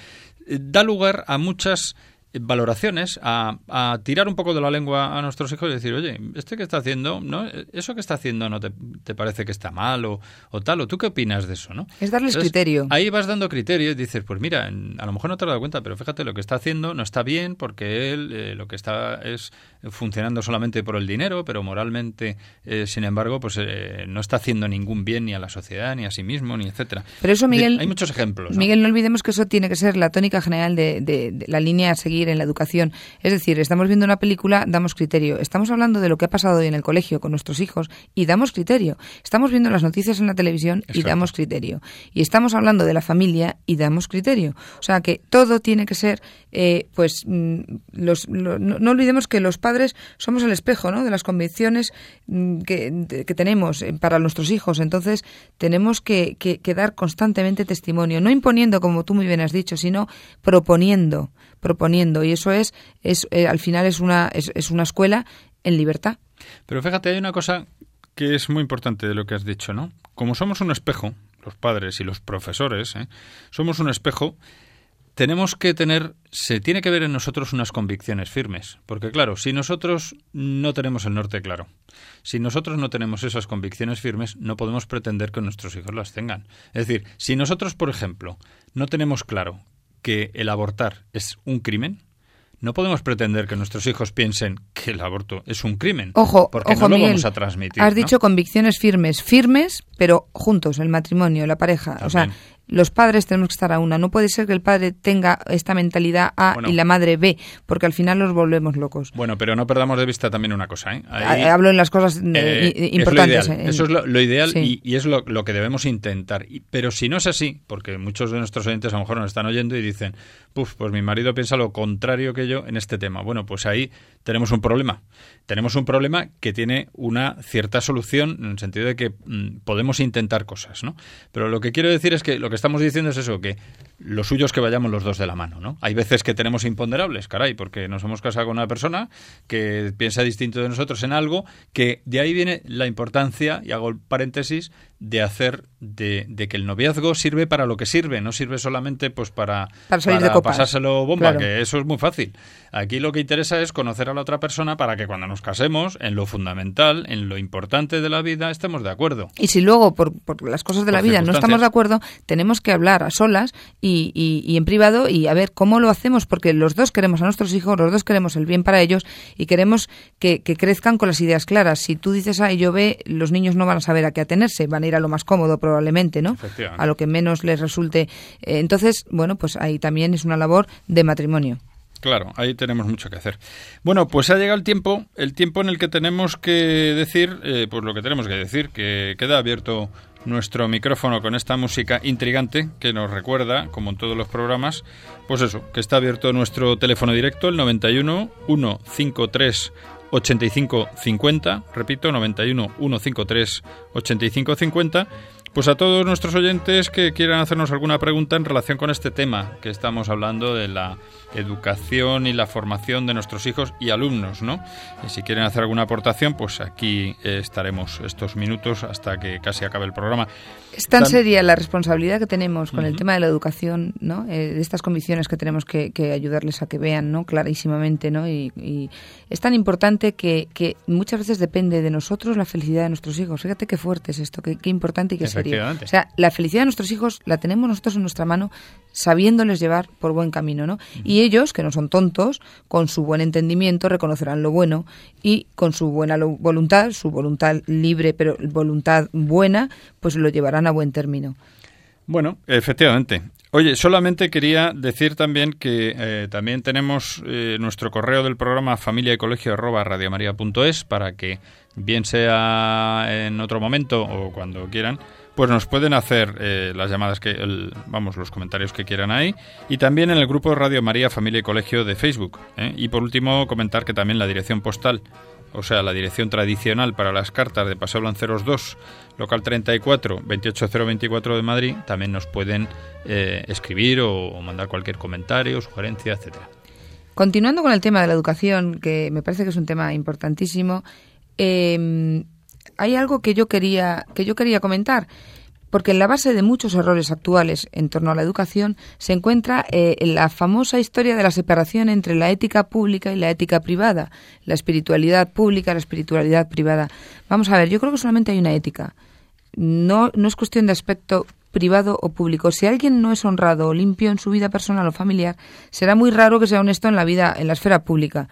eh, da lugar a muchas valoraciones, a, a, tirar un poco de la lengua a nuestros hijos y decir, oye, este que está haciendo, ¿no? Eso que está haciendo no te, te parece que está mal o, o, tal, o tú qué opinas de eso, ¿no? Es darles Entonces, criterio. Ahí vas dando criterio y dices, pues mira, a lo mejor no te has dado cuenta, pero fíjate, lo que está haciendo no está bien porque él eh, lo que está es funcionando solamente por el dinero, pero moralmente, eh, sin embargo, pues eh, no está haciendo ningún bien ni a la sociedad, ni a sí mismo, ni etcétera. Pero eso, Miguel... Hay muchos ejemplos. ¿no? Miguel, no olvidemos que eso tiene que ser la tónica general de, de, de la línea a seguir en la educación. Es decir, estamos viendo una película, damos criterio. Estamos hablando de lo que ha pasado hoy en el colegio con nuestros hijos y damos criterio. Estamos viendo las noticias en la televisión y Exacto. damos criterio. Y estamos hablando de la familia y damos criterio. O sea que todo tiene que ser, eh, pues, mm, los, lo, no, no, olvidemos que los padres somos el espejo, ¿no? De las convicciones mm, que, que tenemos eh, para nuestros hijos. Entonces tenemos que, que, que dar constantemente testimonio, no imponiendo, como tú muy bien has dicho, sino proponiendo proponiendo y eso es, es eh, al final es una, es, es, una escuela en libertad. Pero fíjate, hay una cosa que es muy importante de lo que has dicho, ¿no? Como somos un espejo, los padres y los profesores, ¿eh? somos un espejo, tenemos que tener, se tiene que ver en nosotros unas convicciones firmes, porque claro, si nosotros no tenemos el norte claro, si nosotros no tenemos esas convicciones firmes, no podemos pretender que nuestros hijos las tengan. Es decir, si nosotros, por ejemplo, no tenemos claro que el abortar es un crimen, no podemos pretender que nuestros hijos piensen que el aborto es un crimen. Ojo, porque ojo, no lo Miguel, vamos a transmitir. Has ¿no? dicho convicciones firmes, firmes, pero juntos, el matrimonio, la pareja. También. O sea, los padres tenemos que estar a una. No puede ser que el padre tenga esta mentalidad A Bueno. y la madre B, porque al final los volvemos locos. Bueno, pero no perdamos de vista también una cosa. ¿eh? Ahí- Eh, Hablo en las cosas eh, Eh, es importantes. en- Eso es lo, lo ideal Sí. y, y es lo, lo que debemos intentar. Y- pero si no es así, porque muchos de nuestros oyentes a lo mejor nos están oyendo y dicen, Puf, pues mi marido piensa lo contrario que yo en este tema. Bueno, pues ahí tenemos un problema. Tenemos un problema que tiene una cierta solución en el sentido de que mm, podemos intentar cosas, ¿no? Pero lo que quiero decir es que lo que estamos diciendo es eso, que lo suyo es que vayamos los dos de la mano, ¿no? Hay veces que tenemos imponderables, caray, porque nos hemos casado con una persona que piensa distinto de nosotros en algo, que de ahí viene la importancia, y hago el paréntesis, de hacer de, de que el noviazgo sirve para lo que sirve, no sirve solamente pues para, Para salir de pasárselo bomba, Claro. que eso es muy fácil. Aquí lo que interesa es conocer a la otra persona para que cuando nos casemos, en lo fundamental, en lo importante de la vida, estemos de acuerdo. Y si luego, por, por las cosas de la vida, no estamos de acuerdo, tenemos que hablar a solas y, y- y en privado y a ver cómo lo hacemos, porque los dos queremos a nuestros hijos, los dos queremos el bien para ellos y queremos que, que crezcan con las ideas claras. Si tú dices A y yo B, los niños no van a saber a qué atenerse, van a ir a lo más cómodo probablemente, ¿no? A lo que menos les resulte. Eh, entonces, bueno, pues ahí también es una labor de matrimonio. Claro, ahí tenemos mucho que hacer. Bueno, pues ha llegado el tiempo, el tiempo en el que tenemos que decir, eh, pues lo que tenemos que decir, que queda abierto nuestro micrófono con esta música intrigante que nos recuerda, como en todos los programas, pues eso, que está abierto nuestro teléfono directo, el 91 153 85 50, repito, 91 153 85 50, pues a todos nuestros oyentes que quieran hacernos alguna pregunta en relación con este tema que estamos hablando de la educación y la formación de nuestros hijos y alumnos, ¿no? Y si quieren hacer alguna aportación, pues aquí estaremos estos minutos hasta que casi acabe el programa. Es tan Tan- seria la responsabilidad que tenemos con el tema de la educación, ¿no? Eh, de estas convicciones que tenemos que, que ayudarles a que vean, ¿no? Clarísimamente, ¿no? Y, y es tan importante que, que muchas veces depende de nosotros la felicidad de nuestros hijos. Fíjate qué fuerte es esto, qué, qué importante y qué serio. O sea, la felicidad de nuestros hijos la tenemos nosotros en nuestra mano, sabiéndoles llevar por buen camino, ¿no? Y ellos, que no son tontos, con su buen entendimiento reconocerán lo bueno y con su buena voluntad, su voluntad libre pero voluntad buena, pues lo llevarán buen término. Bueno, efectivamente. Oye, solamente quería decir también que eh, también tenemos eh, nuestro correo del programa familia y colegio arroba radiomaria.es para que bien sea en otro momento o cuando quieran, pues nos pueden hacer eh, las llamadas que, el- vamos, los comentarios que quieran ahí y también en el grupo Radio María Familia y Colegio de Facebook. Y por último comentar que también la dirección postal o sea, la dirección tradicional para las cartas de Paseo Lanceros 2, local 34, 28024 de Madrid, también nos pueden eh, escribir o, mandar cualquier comentario, sugerencia, etcétera. Continuando con el tema de la educación, que me parece que es un tema importantísimo, eh, hay algo que yo quería que yo quería comentar porque en la base de muchos errores actuales en torno a la educación se encuentra eh, la famosa historia de la separación entre la ética pública y la ética privada, la espiritualidad pública la espiritualidad privada. Vamos a ver, yo creo que solamente hay una ética. No, no es cuestión de aspecto privado o público. Si alguien no es honrado o limpio en su vida personal o familiar, será muy raro que sea honesto en la vida, en la esfera pública.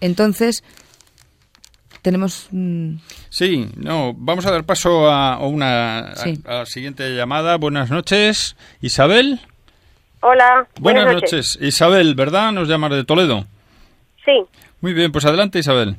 Entonces, tenemos. mm, Sí, no, vamos a dar paso a una Sí. a, a la siguiente llamada. Buenas noches, Isabel. Hola. Buenas, noches. Isabel, ¿verdad? Nos llamas de Toledo. Sí. Muy bien, pues adelante, Isabel.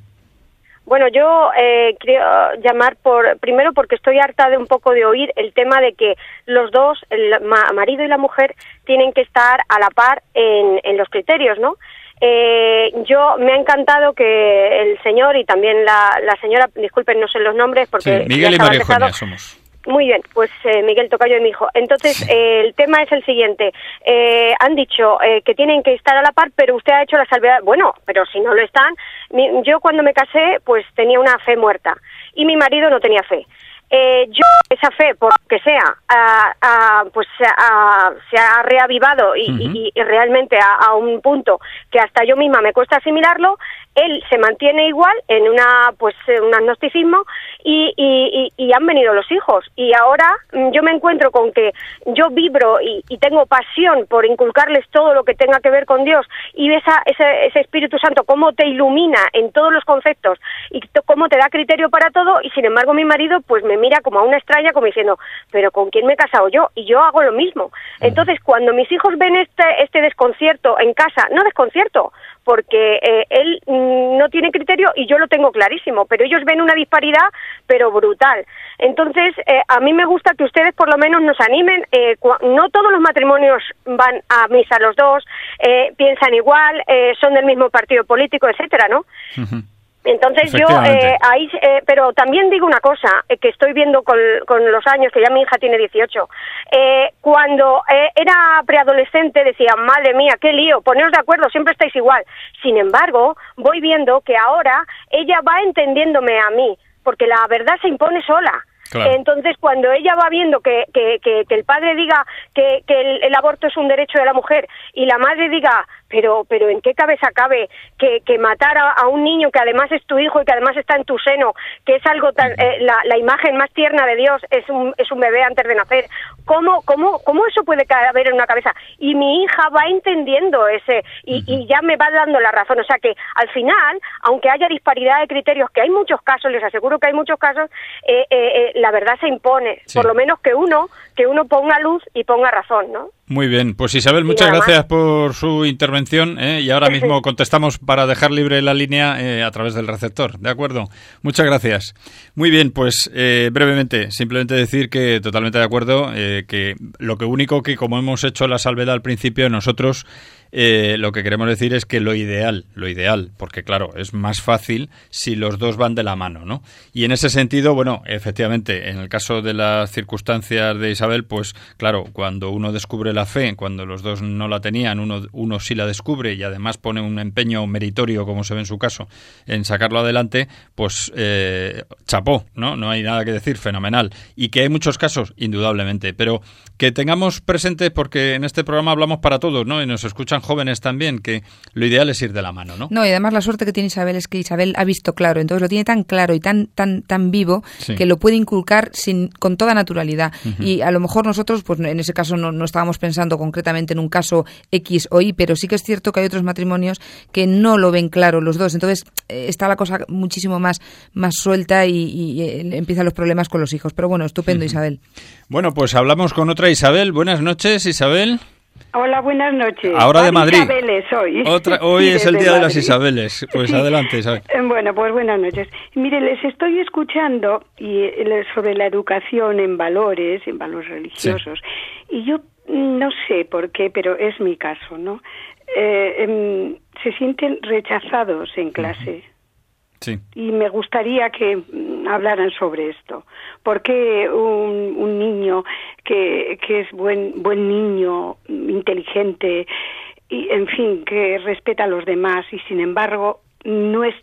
Bueno, yo eh, quiero llamar por primero porque estoy harta de un poco de oír el tema de que los dos, el ma- marido y la mujer, tienen que estar a la par en, en los criterios, ¿no? Eh, yo me ha encantado que el señor y también la, la señora, disculpen, no sé los nombres Sí, porque Miguel y María. Eugenia somos. Muy bien, pues eh, Miguel Tocayo de mi hijo. Entonces, eh, el tema es el siguiente. Eh, han dicho eh, que tienen que estar a la par, pero usted ha hecho la salvedad. Bueno, pero si no lo están, mi- yo cuando me casé, pues tenía una fe muerta y mi marido no tenía fe. Eh, yo esa fe, por lo que sea, ah, ah, pues ah, se ha reavivado y, y- y realmente a, a un punto que hasta yo misma me cuesta asimilarlo. Él se mantiene igual en una pues eh, un agnosticismo y, y- han venido los hijos y ahora mm, yo me encuentro con que yo vibro y, y tengo pasión por inculcarles todo lo que tenga que ver con Dios y esa, ese, ese Espíritu Santo cómo te ilumina en todos los conceptos y cómo te da criterio para todo y sin embargo mi marido pues me mira como a una extraña como diciendo pero con quién me he casado yo y yo hago lo mismo entonces cuando mis hijos ven este este desconcierto en casa no desconcierto porque eh, él mm, no tiene criterio y yo lo tengo clarísimo, pero ellos ven una disparidad, pero brutal. Entonces, eh, a mí me gusta que ustedes por lo menos nos animen. eh, no todos los matrimonios van a misa los dos, eh, piensan igual, eh, son del mismo partido político, etcétera, ¿no? Ujú. Entonces yo eh, ahí, eh, pero también digo una cosa eh, que estoy viendo con, con los años, que ya mi hija tiene 18. Eh, cuando eh, era preadolescente decía, madre mía, qué lío, poneros de acuerdo, siempre estáis igual. Sin embargo, voy viendo que ahora ella va entendiéndome a mí, porque la verdad se impone sola. Claro. Entonces, cuando ella va viendo que, que, que, que el padre diga que, que el, el aborto es un derecho de la mujer y la madre diga, pero, pero ¿en qué cabeza cabe que, que matar a, a un niño que además es tu hijo y que además está en tu seno, que es algo tan, eh, la, la imagen más tierna de Dios es un, es un bebé antes de nacer? ¿Cómo, cómo, ¿Cómo eso puede caber en una cabeza? Y mi hija va entendiendo ese y, y ya me va dando la razón. O sea que al final, aunque haya disparidad de criterios, que hay muchos casos, les aseguro que hay muchos casos, eh, eh, eh, la verdad se impone. Sí. Por lo menos que uno, que uno ponga luz y ponga razón, ¿no? Muy bien, pues Isabel, muchas gracias por su intervención ¿eh? y ahora mismo contestamos para dejar libre la línea eh, a través del receptor, ¿de acuerdo? Muchas gracias. Muy bien, pues eh, brevemente, simplemente decir que totalmente de acuerdo, eh, que lo que único que como hemos hecho la salvedad al principio, nosotros eh, lo que queremos decir es que lo ideal, lo ideal, porque claro, es más fácil si los dos van de la mano, ¿no? Y en ese sentido, bueno, efectivamente, en el caso de las circunstancias de Isabel, pues claro, cuando uno descubre la fe, cuando los dos no la tenían, uno, uno sí la descubre y además pone un empeño meritorio, como se ve en su caso, en sacarlo adelante, pues eh, chapó, ¿no? No hay nada que decir, fenomenal. Y que hay muchos casos, indudablemente, pero que tengamos presente, porque en este programa hablamos para todos, ¿no? Y nos escuchan jóvenes también, que lo ideal es ir de la mano, ¿no? No, y además la suerte que tiene Isabel es que Isabel ha visto claro, entonces lo tiene tan claro y tan tan tan vivo Sí. que lo puede inculcar sin con toda naturalidad. Y a lo mejor nosotros, pues en ese caso no, no estábamos pensando concretamente en un caso X o Y, pero sí que es cierto que hay otros matrimonios que no lo ven claro los dos. Entonces eh, está la cosa muchísimo más más suelta y, y, eh, empiezan los problemas con los hijos. Pero bueno, estupendo, Isabel. Bueno, pues hablamos con otra Isabel. Buenas noches, Isabel. Hola, buenas noches. Ahora de Madrid. Isabeles hoy. Otra, hoy Sí, es el día de las. Isabeles. Pues Sí. adelante, Isabel. Eh, Bueno, pues buenas noches. Mire, les estoy escuchando y eh, sobre la educación en valores, en valores religiosos. Y yo mm, no sé por qué, pero es mi caso, ¿no? Eh, em, se sienten rechazados en clase. Sí. Y me gustaría que mm, hablaran sobre esto. ¿Por qué un, un niño que, que es buen, buen niño, mm, inteligente, y en fin, que respeta a los demás y sin embargo no es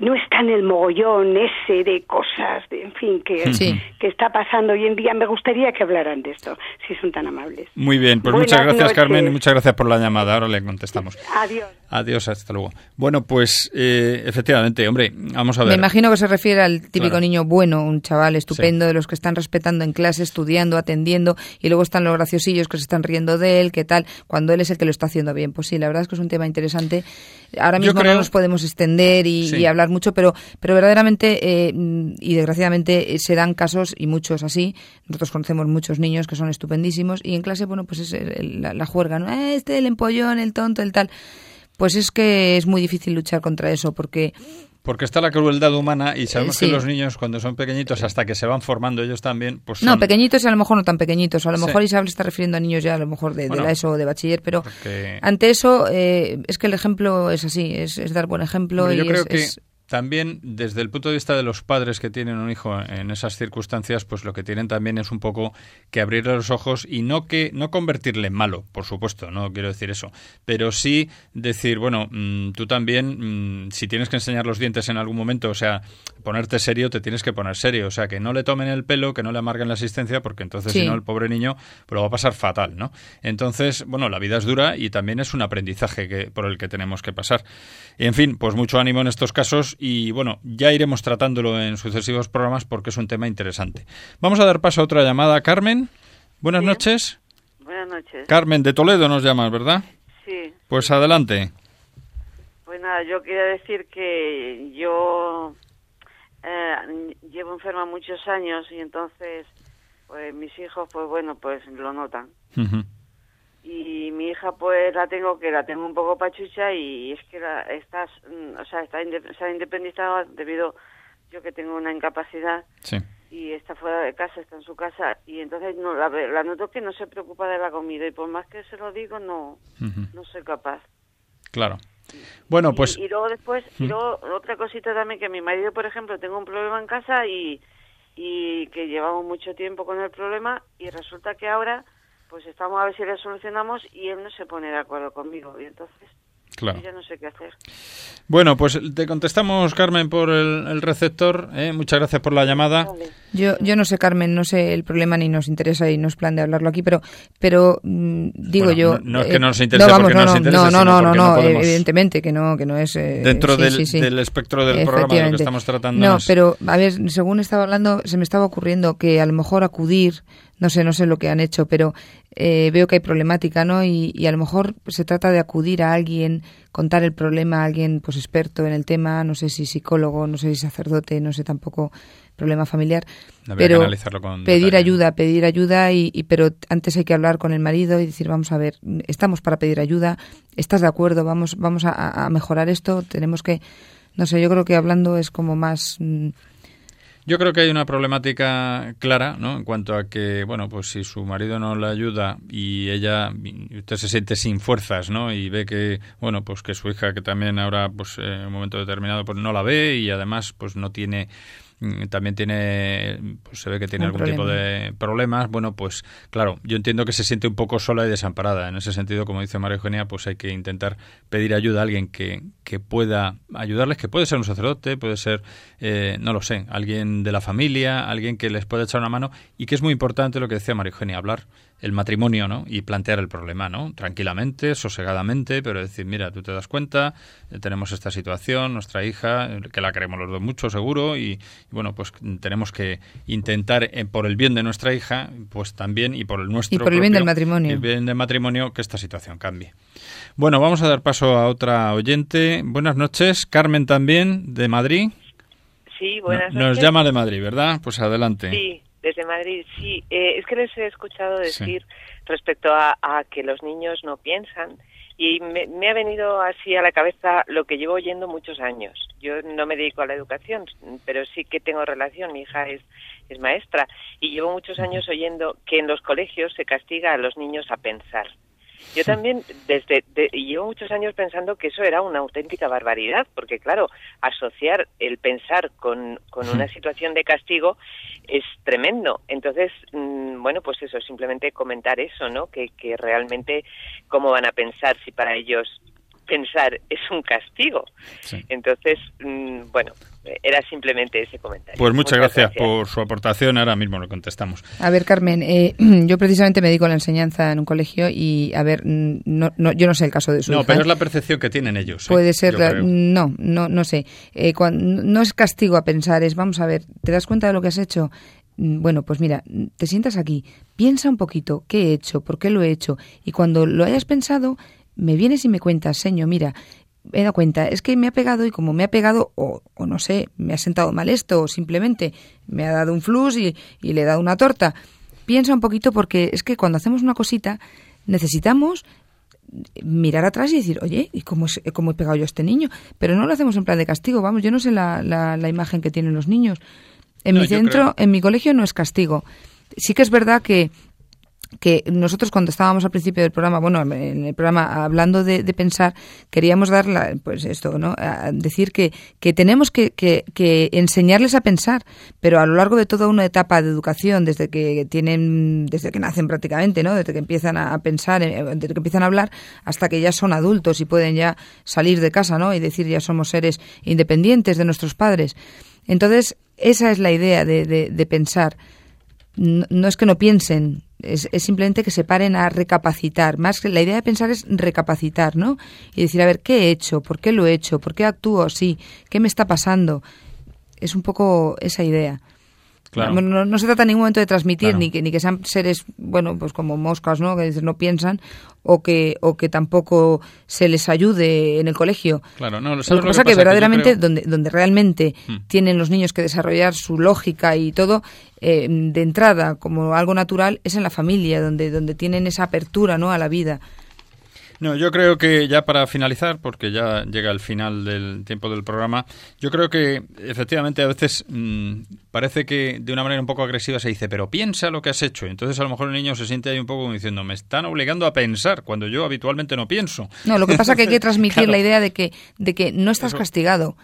no está en el mogollón ese de cosas, de, en fin, que, Sí. que está pasando hoy en día. Me gustaría que hablaran de esto, si son tan amables. Muy bien, pues Buenas muchas gracias noches. Carmen y muchas gracias por la llamada. Ahora le contestamos. Adiós. Adiós, hasta luego. Bueno, pues eh, efectivamente, hombre, vamos a ver. Me imagino que se refiere al típico Claro. niño bueno, un chaval estupendo, de los que están respetando en clase, estudiando, atendiendo, y luego están los graciosillos que se están riendo de él, qué tal, cuando él es el que lo está haciendo bien. Pues sí, la verdad es que es un tema interesante. Ahora mismo creo- no nos podemos extender y, Sí. y hablar mucho, pero, pero verdaderamente eh, y desgraciadamente eh, se dan casos, y muchos así, nosotros conocemos muchos niños que son estupendísimos, y en clase, bueno, pues es el- la, la juerga, ¿no? "Eh, Este, el empollón, el tonto, el tal. Pues es que es muy difícil luchar contra eso, porque Porque está la crueldad humana y sabemos Eh, sí. que los niños cuando son pequeñitos, hasta que se van formando ellos también, pues No, pequeñitos y a lo mejor no tan pequeñitos. A lo Sí. mejor Isabel está refiriendo a niños ya a lo mejor de, la ESO o de bachiller, pero porque- ante eso eh, es que el ejemplo es así, es, es dar buen ejemplo y yo creo que es- también desde el punto de vista de los padres que tienen un hijo en esas circunstancias, pues lo que tienen también es un poco que abrirle los ojos y no que no convertirle en malo, por supuesto, no quiero decir eso, pero sí decir, bueno, mm, tú también, mm, si tienes que enseñar los dientes en algún momento, o sea, ponerte serio, te tienes que poner serio, o sea, que no le tomen el pelo, que no le amarguen la asistencia, porque entonces Sí. si no el pobre niño pues lo va a pasar fatal, ¿no? Entonces, bueno, la vida es dura y también es un aprendizaje que, por el que tenemos que pasar. Y, en fin, pues mucho ánimo en estos casos y bueno, ya iremos tratándolo en sucesivos programas porque es un tema interesante. Vamos a dar paso a otra llamada. Carmen, buenas noches. Buenas noches. Carmen de Toledo nos llamas, ¿verdad? Sí, Pues adelante. pues nada, yo quería decir que yo eh, llevo enferma muchos años y entonces, pues mis hijos, pues bueno, pues lo notan. Y mi hija, pues la tengo que la tengo un poco pachucha y es que la, estás, mm, o sea, está se ha independizado debido yo que tengo una incapacidad Sí. y está fuera de casa, está en su casa y entonces no la, la noto que no se preocupa de la comida y por más que se lo digo no no soy capaz. Claro. Bueno, Y- pues y, luego después y Mm. luego otra cosita también que mi marido por ejemplo tengo un problema en casa y y que llevamos mucho tiempo con el problema y resulta que ahora pues estamos a ver si le solucionamos y él no se pone de acuerdo conmigo y entonces claro. yo ya no sé qué hacer Bueno, pues te contestamos, Carmen, por el, el receptor. ¿eh? Muchas gracias por la llamada. Vale. Yo, yo no sé, Carmen, no sé el problema ni nos interesa y no es plan de hablarlo aquí, pero, pero mm, digo Bueno, yo. no- no es eh, que nos interese vamos, porque no, nos no, interese, no, no, sino no, no, no no, podemos- evidentemente que no, que no es. eh, Dentro sí, del, sí, sí. del espectro del programa, lo que estamos tratando No, es- pero a ver, según estaba hablando, se me estaba ocurriendo que a lo mejor acudir, no sé, no sé lo que han hecho, pero eh, veo que hay problemática, ¿no? Y, y a lo mejor se trata de acudir a alguien, contar el problema a alguien, pues experto en el tema, no sé si psicólogo, no sé si sacerdote, no sé tampoco problema familiar, Habría pero con pedir detalle. ayuda, pedir ayuda y, y- pero antes hay que hablar con el marido y decir vamos a ver, estamos para pedir ayuda, estás de acuerdo, vamos vamos a, a mejorar esto, tenemos que no sé, yo creo que hablando es como más mm, Yo creo que hay una problemática clara, ¿no? En cuanto a que, bueno, pues si su marido no le ayuda y ella, usted se siente sin fuerzas, ¿no? Y ve que, bueno, pues que su hija, que también ahora, pues en un momento determinado, pues no la ve y además, pues no tiene también tiene, pues se ve que tiene Un algún tipo de problemas, bueno, pues claro, yo entiendo que se siente un poco sola y desamparada. En ese sentido, como dice María Eugenia, pues hay que intentar pedir ayuda a alguien que, que pueda ayudarles, que puede ser un sacerdote, puede ser, eh, no lo sé, alguien de la familia, alguien que les pueda echar una mano y que es muy importante lo que decía María Eugenia, hablar el matrimonio, ¿no? Y plantear el problema, ¿no? Tranquilamente, sosegadamente, pero decir, mira, tú te das cuenta, eh, tenemos esta situación, nuestra hija, eh, que la queremos los dos mucho, seguro, y, y bueno, pues tenemos que intentar, eh, por el bien de nuestra hija, pues también, y por el nuestro Y por el bien del matrimonio. el bien del matrimonio, que esta situación cambie. Bueno, vamos a dar paso a otra oyente. Buenas noches, Carmen también, de Madrid. Sí, buenas No- noches. Nos llama de Madrid, ¿verdad? Pues adelante. Sí, desde Madrid, sí. Eh, es que les he escuchado Sí. decir respecto a, a que los niños no piensan y me, me ha venido así a la cabeza lo que llevo oyendo muchos años. Yo no me dedico a la educación, pero sí que tengo relación. Mi hija es, es maestra y llevo muchos años oyendo que en los colegios se castiga a los niños a pensar. Yo también, desde de- llevo muchos años pensando que eso era una auténtica barbaridad, porque claro, asociar el pensar con, con una situación de castigo es tremendo. Entonces, mm, bueno, pues eso, simplemente comentar eso, ¿no? Que, que realmente, ¿cómo van a pensar si para ellos pensar es un castigo? Sí. Entonces, mm, bueno, era simplemente ese comentario. Pues muchas gracias, por su aportación. Ahora mismo lo contestamos. A ver, Carmen, eh, yo precisamente me dedico a la enseñanza en un colegio y, a ver, no, no, yo no sé el caso de su No, hija. pero es la percepción que tienen ellos. ¿eh? Puede ser, la- no, no, no sé. Eh, cuan- no es castigo a pensar, es, vamos a ver, ¿te das cuenta de lo que has hecho? Mm, Bueno, pues mira, te sientas aquí, piensa un poquito, ¿qué he hecho? ¿Por qué lo he hecho? Y cuando lo hayas pensado, me vienes y me cuentas, señor, mira, me he dado cuenta, es que me ha pegado y como me ha pegado, o, o no sé, me ha sentado mal esto, o simplemente me ha dado un flus y, y le he dado una torta. Piensa un poquito porque es que cuando hacemos una cosita necesitamos mirar atrás y decir, oye, ¿y cómo, es- cómo he pegado yo a este niño? Pero no lo hacemos en plan de castigo, vamos, yo no sé la, la, la imagen que tienen los niños. En No, mi centro, creo- en mi colegio no es castigo. Sí que es verdad que que nosotros cuando estábamos al principio del programa, bueno, en el programa hablando de, pensar, queríamos dar la- pues esto, ¿no? Decir que, que tenemos que, que- que enseñarles a pensar, pero a lo largo de toda una etapa de educación, desde que tienen, desde que nacen prácticamente, ¿no? Desde que empiezan a pensar, eh, desde que empiezan a hablar, hasta que ya son adultos y pueden ya salir de casa, ¿no? Y decir ya somos seres independientes de nuestros padres. Entonces, esa es la idea de, de- de pensar no es que no piensen, es, es simplemente que se paren a recapacitar. Más que la idea de pensar es recapacitar, ¿no? Y decir, a ver, ¿qué he hecho? ¿Por qué lo he hecho? ¿Por qué actúo así? ¿Qué me está pasando? Es un poco esa idea. Claro. No, se trata en ningún momento de transmitir Claro. ni que ni que sean seres, bueno, pues como moscas, ¿no? Que no piensan o que o que tampoco se les ayude en el colegio. Claro, no, Lo ¿sabes que pasa es que verdaderamente creo? donde, donde realmente Hmm. tienen los niños que desarrollar su lógica y todo eh, de entrada como algo natural es en la familia, donde, donde tienen esa apertura ¿no? a la vida. No, yo creo que ya para finalizar, porque ya llega el final del tiempo del programa, yo creo que efectivamente a veces mm, parece que de una manera un poco agresiva se dice, pero piensa lo que has hecho. Entonces a lo mejor el niño se siente ahí un poco como diciendo, me están obligando a pensar cuando yo habitualmente no pienso. No, lo que pasa es que hay que transmitir Claro. la idea de que, de que no estás Eso. castigado.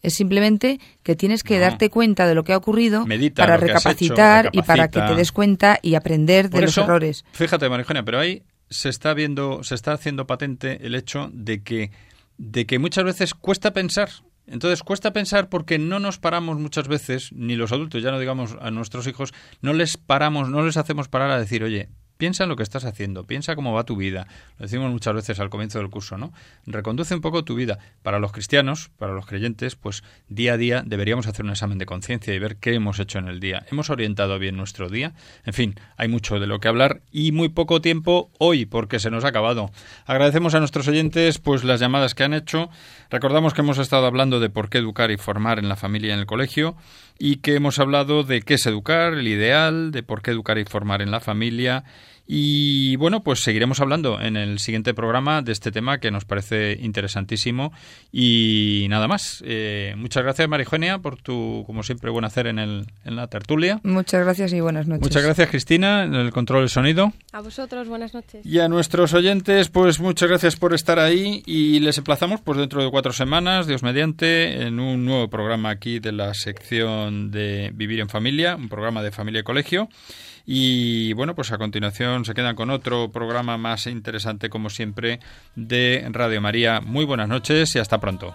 Es simplemente que tienes que No. darte cuenta de lo que ha ocurrido Medita para hecho, recapacitar y para que te des cuenta y aprender de Por los eso, errores. Fíjate, Marijona, pero ahí se está viendo, se está haciendo patente el hecho de que, de que muchas veces cuesta pensar. Entonces cuesta pensar porque no nos paramos muchas veces, ni los adultos, ya no digamos a nuestros hijos, no les paramos, no les hacemos parar a decir, oye, piensa en lo que estás haciendo, piensa cómo va tu vida. Lo decimos muchas veces al comienzo del curso, ¿no? Reconduce un poco tu vida. Para los cristianos, para los creyentes, pues día a día deberíamos hacer un examen de conciencia y ver qué hemos hecho en el día. ¿Hemos orientado bien nuestro día? En fin, hay mucho de lo que hablar y muy poco tiempo hoy porque se nos ha acabado. Agradecemos a nuestros oyentes pues las llamadas que han hecho. Recordamos que hemos estado hablando de por qué educar y formar en la familia y en el colegio y que hemos hablado de qué es educar, el ideal, de por qué educar y formar en la familia. Y bueno, pues seguiremos hablando en el siguiente programa de este tema que nos parece interesantísimo. Y nada más. Eh, muchas gracias, Marijonia, por tu, como siempre, buen hacer en, el, en la tertulia. Muchas gracias y buenas noches. Muchas gracias, Cristina, en el control del sonido. A vosotros, buenas noches. Y a nuestros oyentes, pues muchas gracias por estar ahí y les emplazamos pues dentro de cuatro semanas, Dios mediante, en un nuevo programa aquí de la sección de Vivir en Familia, un programa de familia y colegio. Y bueno, pues a continuación se quedan con otro programa más interesante como siempre de Radio María. Muy buenas noches y hasta pronto.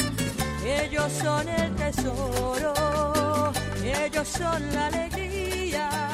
ellos son el tesoro, ellos son la alegría.